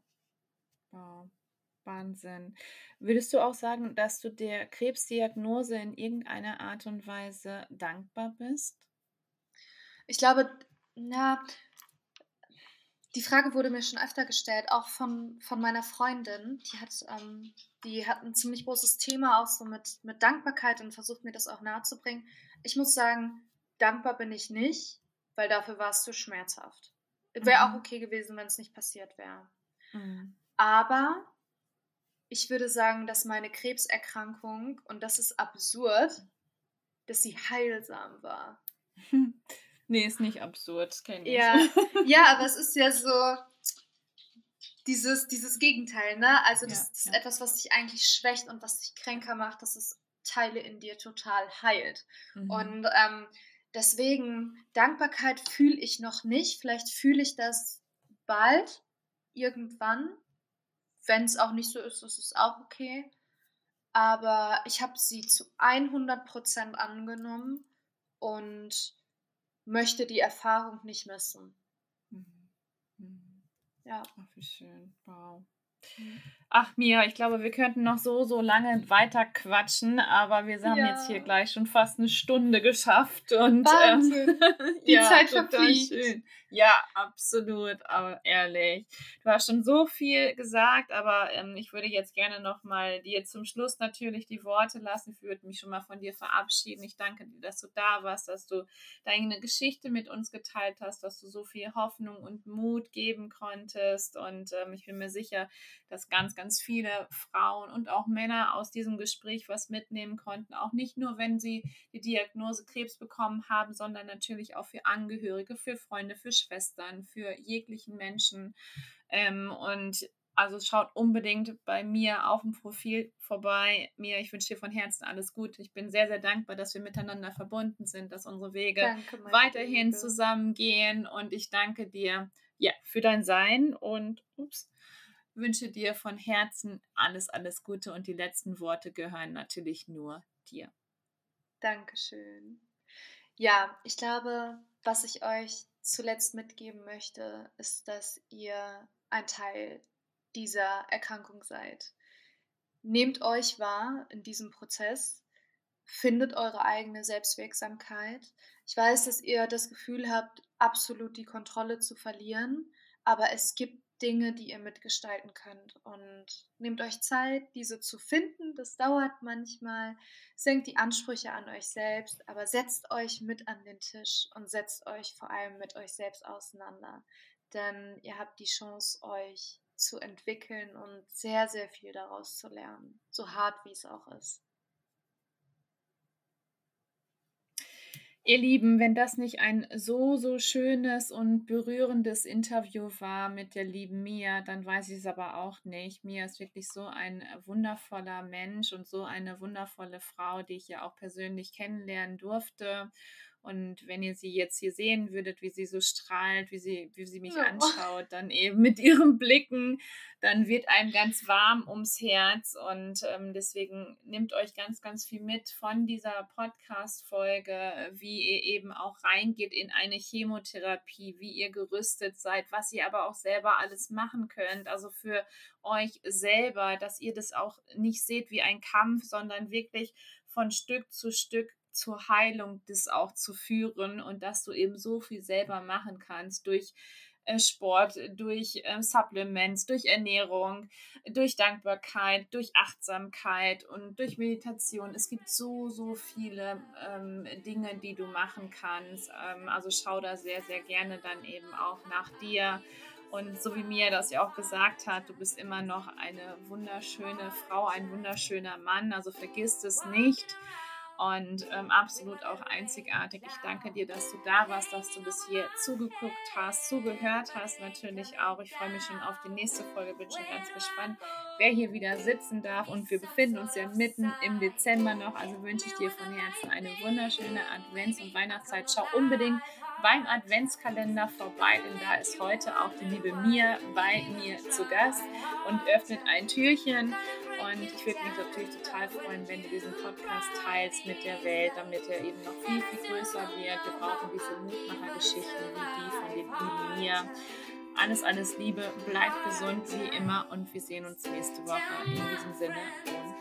[SPEAKER 1] Wow. Wahnsinn. Würdest du auch sagen, dass du der Krebsdiagnose in irgendeiner Art und Weise dankbar bist?
[SPEAKER 2] Ich glaube, na, die Frage wurde mir schon öfter gestellt, auch von, von meiner Freundin. Die hat, ähm, die hat ein ziemlich großes Thema auch so mit, mit Dankbarkeit und versucht mir das auch nahezubringen. Ich muss sagen, dankbar bin ich nicht, weil dafür war es zu schmerzhaft. Wäre mhm. auch okay gewesen, wenn es nicht passiert wäre. Mhm. Aber ich würde sagen, dass meine Krebserkrankung, und das ist absurd, dass sie heilsam war.
[SPEAKER 1] Nee, ist nicht absurd, kenne ich.
[SPEAKER 2] Ja, ja, aber es ist ja so dieses, dieses Gegenteil, ne? Also das, ja, das ist ja. etwas, was dich eigentlich schwächt und was dich kränker macht. Das ist Teile in dir total heilt. Mhm. Und ähm, deswegen, Dankbarkeit fühle ich noch nicht. Vielleicht fühle ich das bald, irgendwann. Wenn es auch nicht so ist, ist es auch okay. Aber ich habe sie zu 100% angenommen und möchte die Erfahrung nicht missen.
[SPEAKER 1] Mhm. Mhm.
[SPEAKER 2] Ja.
[SPEAKER 1] Ach, wie schön. Wow. Ach Mia, ich glaube, wir könnten noch so, so lange weiter quatschen, aber wir haben
[SPEAKER 2] Ja.
[SPEAKER 1] jetzt hier gleich schon fast eine Stunde geschafft und
[SPEAKER 2] Wahnsinn.
[SPEAKER 1] ähm,
[SPEAKER 2] Die Zeit
[SPEAKER 1] total
[SPEAKER 2] verfliegt.
[SPEAKER 1] schön. Ja, absolut, aber ehrlich. Du hast schon so viel gesagt, aber ähm, ich würde jetzt gerne noch mal dir zum Schluss natürlich die Worte lassen. Ich würde mich schon mal von dir verabschieden. Ich danke dir, dass du da warst, dass du deine Geschichte mit uns geteilt hast, dass du so viel Hoffnung und Mut geben konntest. Und ähm, ich bin mir sicher, dass ganz, ganz viele Frauen und auch Männer aus diesem Gespräch was mitnehmen konnten. Auch nicht nur, wenn sie die Diagnose Krebs bekommen haben, sondern natürlich auch für Angehörige, für Freunde, für Schwestern, für jeglichen Menschen. Ähm, und also schaut unbedingt bei mir auf dem Profil vorbei. Mir, ich wünsche dir von Herzen alles Gute. Ich bin sehr, sehr dankbar, dass wir miteinander verbunden sind, dass unsere Wege
[SPEAKER 2] Danke,
[SPEAKER 1] weiterhin
[SPEAKER 2] Liebe.
[SPEAKER 1] zusammengehen. Und ich danke dir ja, für dein Sein und ups, wünsche dir von Herzen alles, alles Gute. Und die letzten Worte gehören natürlich nur dir.
[SPEAKER 2] Dankeschön. Ja, ich glaube, was ich euch zuletzt mitgeben möchte, ist, dass ihr ein Teil dieser Erkrankung seid. Nehmt euch wahr in diesem Prozess, findet eure eigene Selbstwirksamkeit. Ich weiß, dass ihr das Gefühl habt, absolut die Kontrolle zu verlieren, aber es gibt Dinge, die ihr mitgestalten könnt und nehmt euch Zeit, diese zu finden. Das dauert manchmal. Senkt die Ansprüche an euch selbst, aber setzt euch mit an den Tisch und setzt euch vor allem mit euch selbst auseinander. Denn ihr habt die Chance, euch zu entwickeln und sehr, sehr viel daraus zu lernen. So hart wie es auch ist.
[SPEAKER 1] Ihr Lieben, wenn das nicht ein so, so schönes und berührendes Interview war mit der lieben Mia, dann weiß ich es aber auch nicht. Mia ist wirklich so ein wundervoller Mensch und so eine wundervolle Frau, die ich ja auch persönlich kennenlernen durfte. Und wenn ihr sie jetzt hier sehen würdet, wie sie so strahlt, wie sie, wie sie mich
[SPEAKER 2] Ja.
[SPEAKER 1] anschaut, dann eben mit ihren Blicken, dann wird einem ganz warm ums Herz. Und ähm, deswegen nehmt euch ganz, ganz viel mit von dieser Podcast-Folge, wie ihr eben auch reingeht in eine Chemotherapie, wie ihr gerüstet seid, was ihr aber auch selber alles machen könnt. Also für euch selber, dass ihr das auch nicht seht wie ein Kampf, sondern wirklich von Stück zu Stück zur Heilung das auch zu führen und dass du eben so viel selber machen kannst durch äh, Sport, durch äh, Supplements, durch Ernährung, durch Dankbarkeit, durch Achtsamkeit und durch Meditation. Es gibt so, so viele ähm, Dinge, die du machen kannst. Ähm, also schau da sehr, sehr gerne dann eben auch nach dir. Und so wie mir das ja auch gesagt hat, du bist immer noch eine wunderschöne Frau, ein wunderschöner Mann. Also vergiss es nicht und ähm, absolut auch einzigartig. Ich danke dir, dass du da warst, dass du bis hier zugeguckt hast, zugehört hast natürlich auch. Ich freue mich schon auf die nächste Folge, bin schon ganz gespannt, wer hier wieder sitzen darf. Und wir befinden uns ja mitten im Dezember noch, also wünsche ich dir von Herzen eine wunderschöne Advents- und Weihnachtszeit. Schau unbedingt beim Adventskalender vorbei, denn da ist heute auch die liebe Mia bei mir zu Gast und öffnet ein Türchen. Und ich würde mich natürlich total freuen, wenn du diesen Podcast teilst mit der Welt, damit er eben noch viel, viel größer wird. Wir brauchen diese Mutmachergeschichten wie die von den lieben Mia. Alles, alles Liebe, bleibt gesund wie immer und wir sehen uns nächste Woche. In diesem Sinne und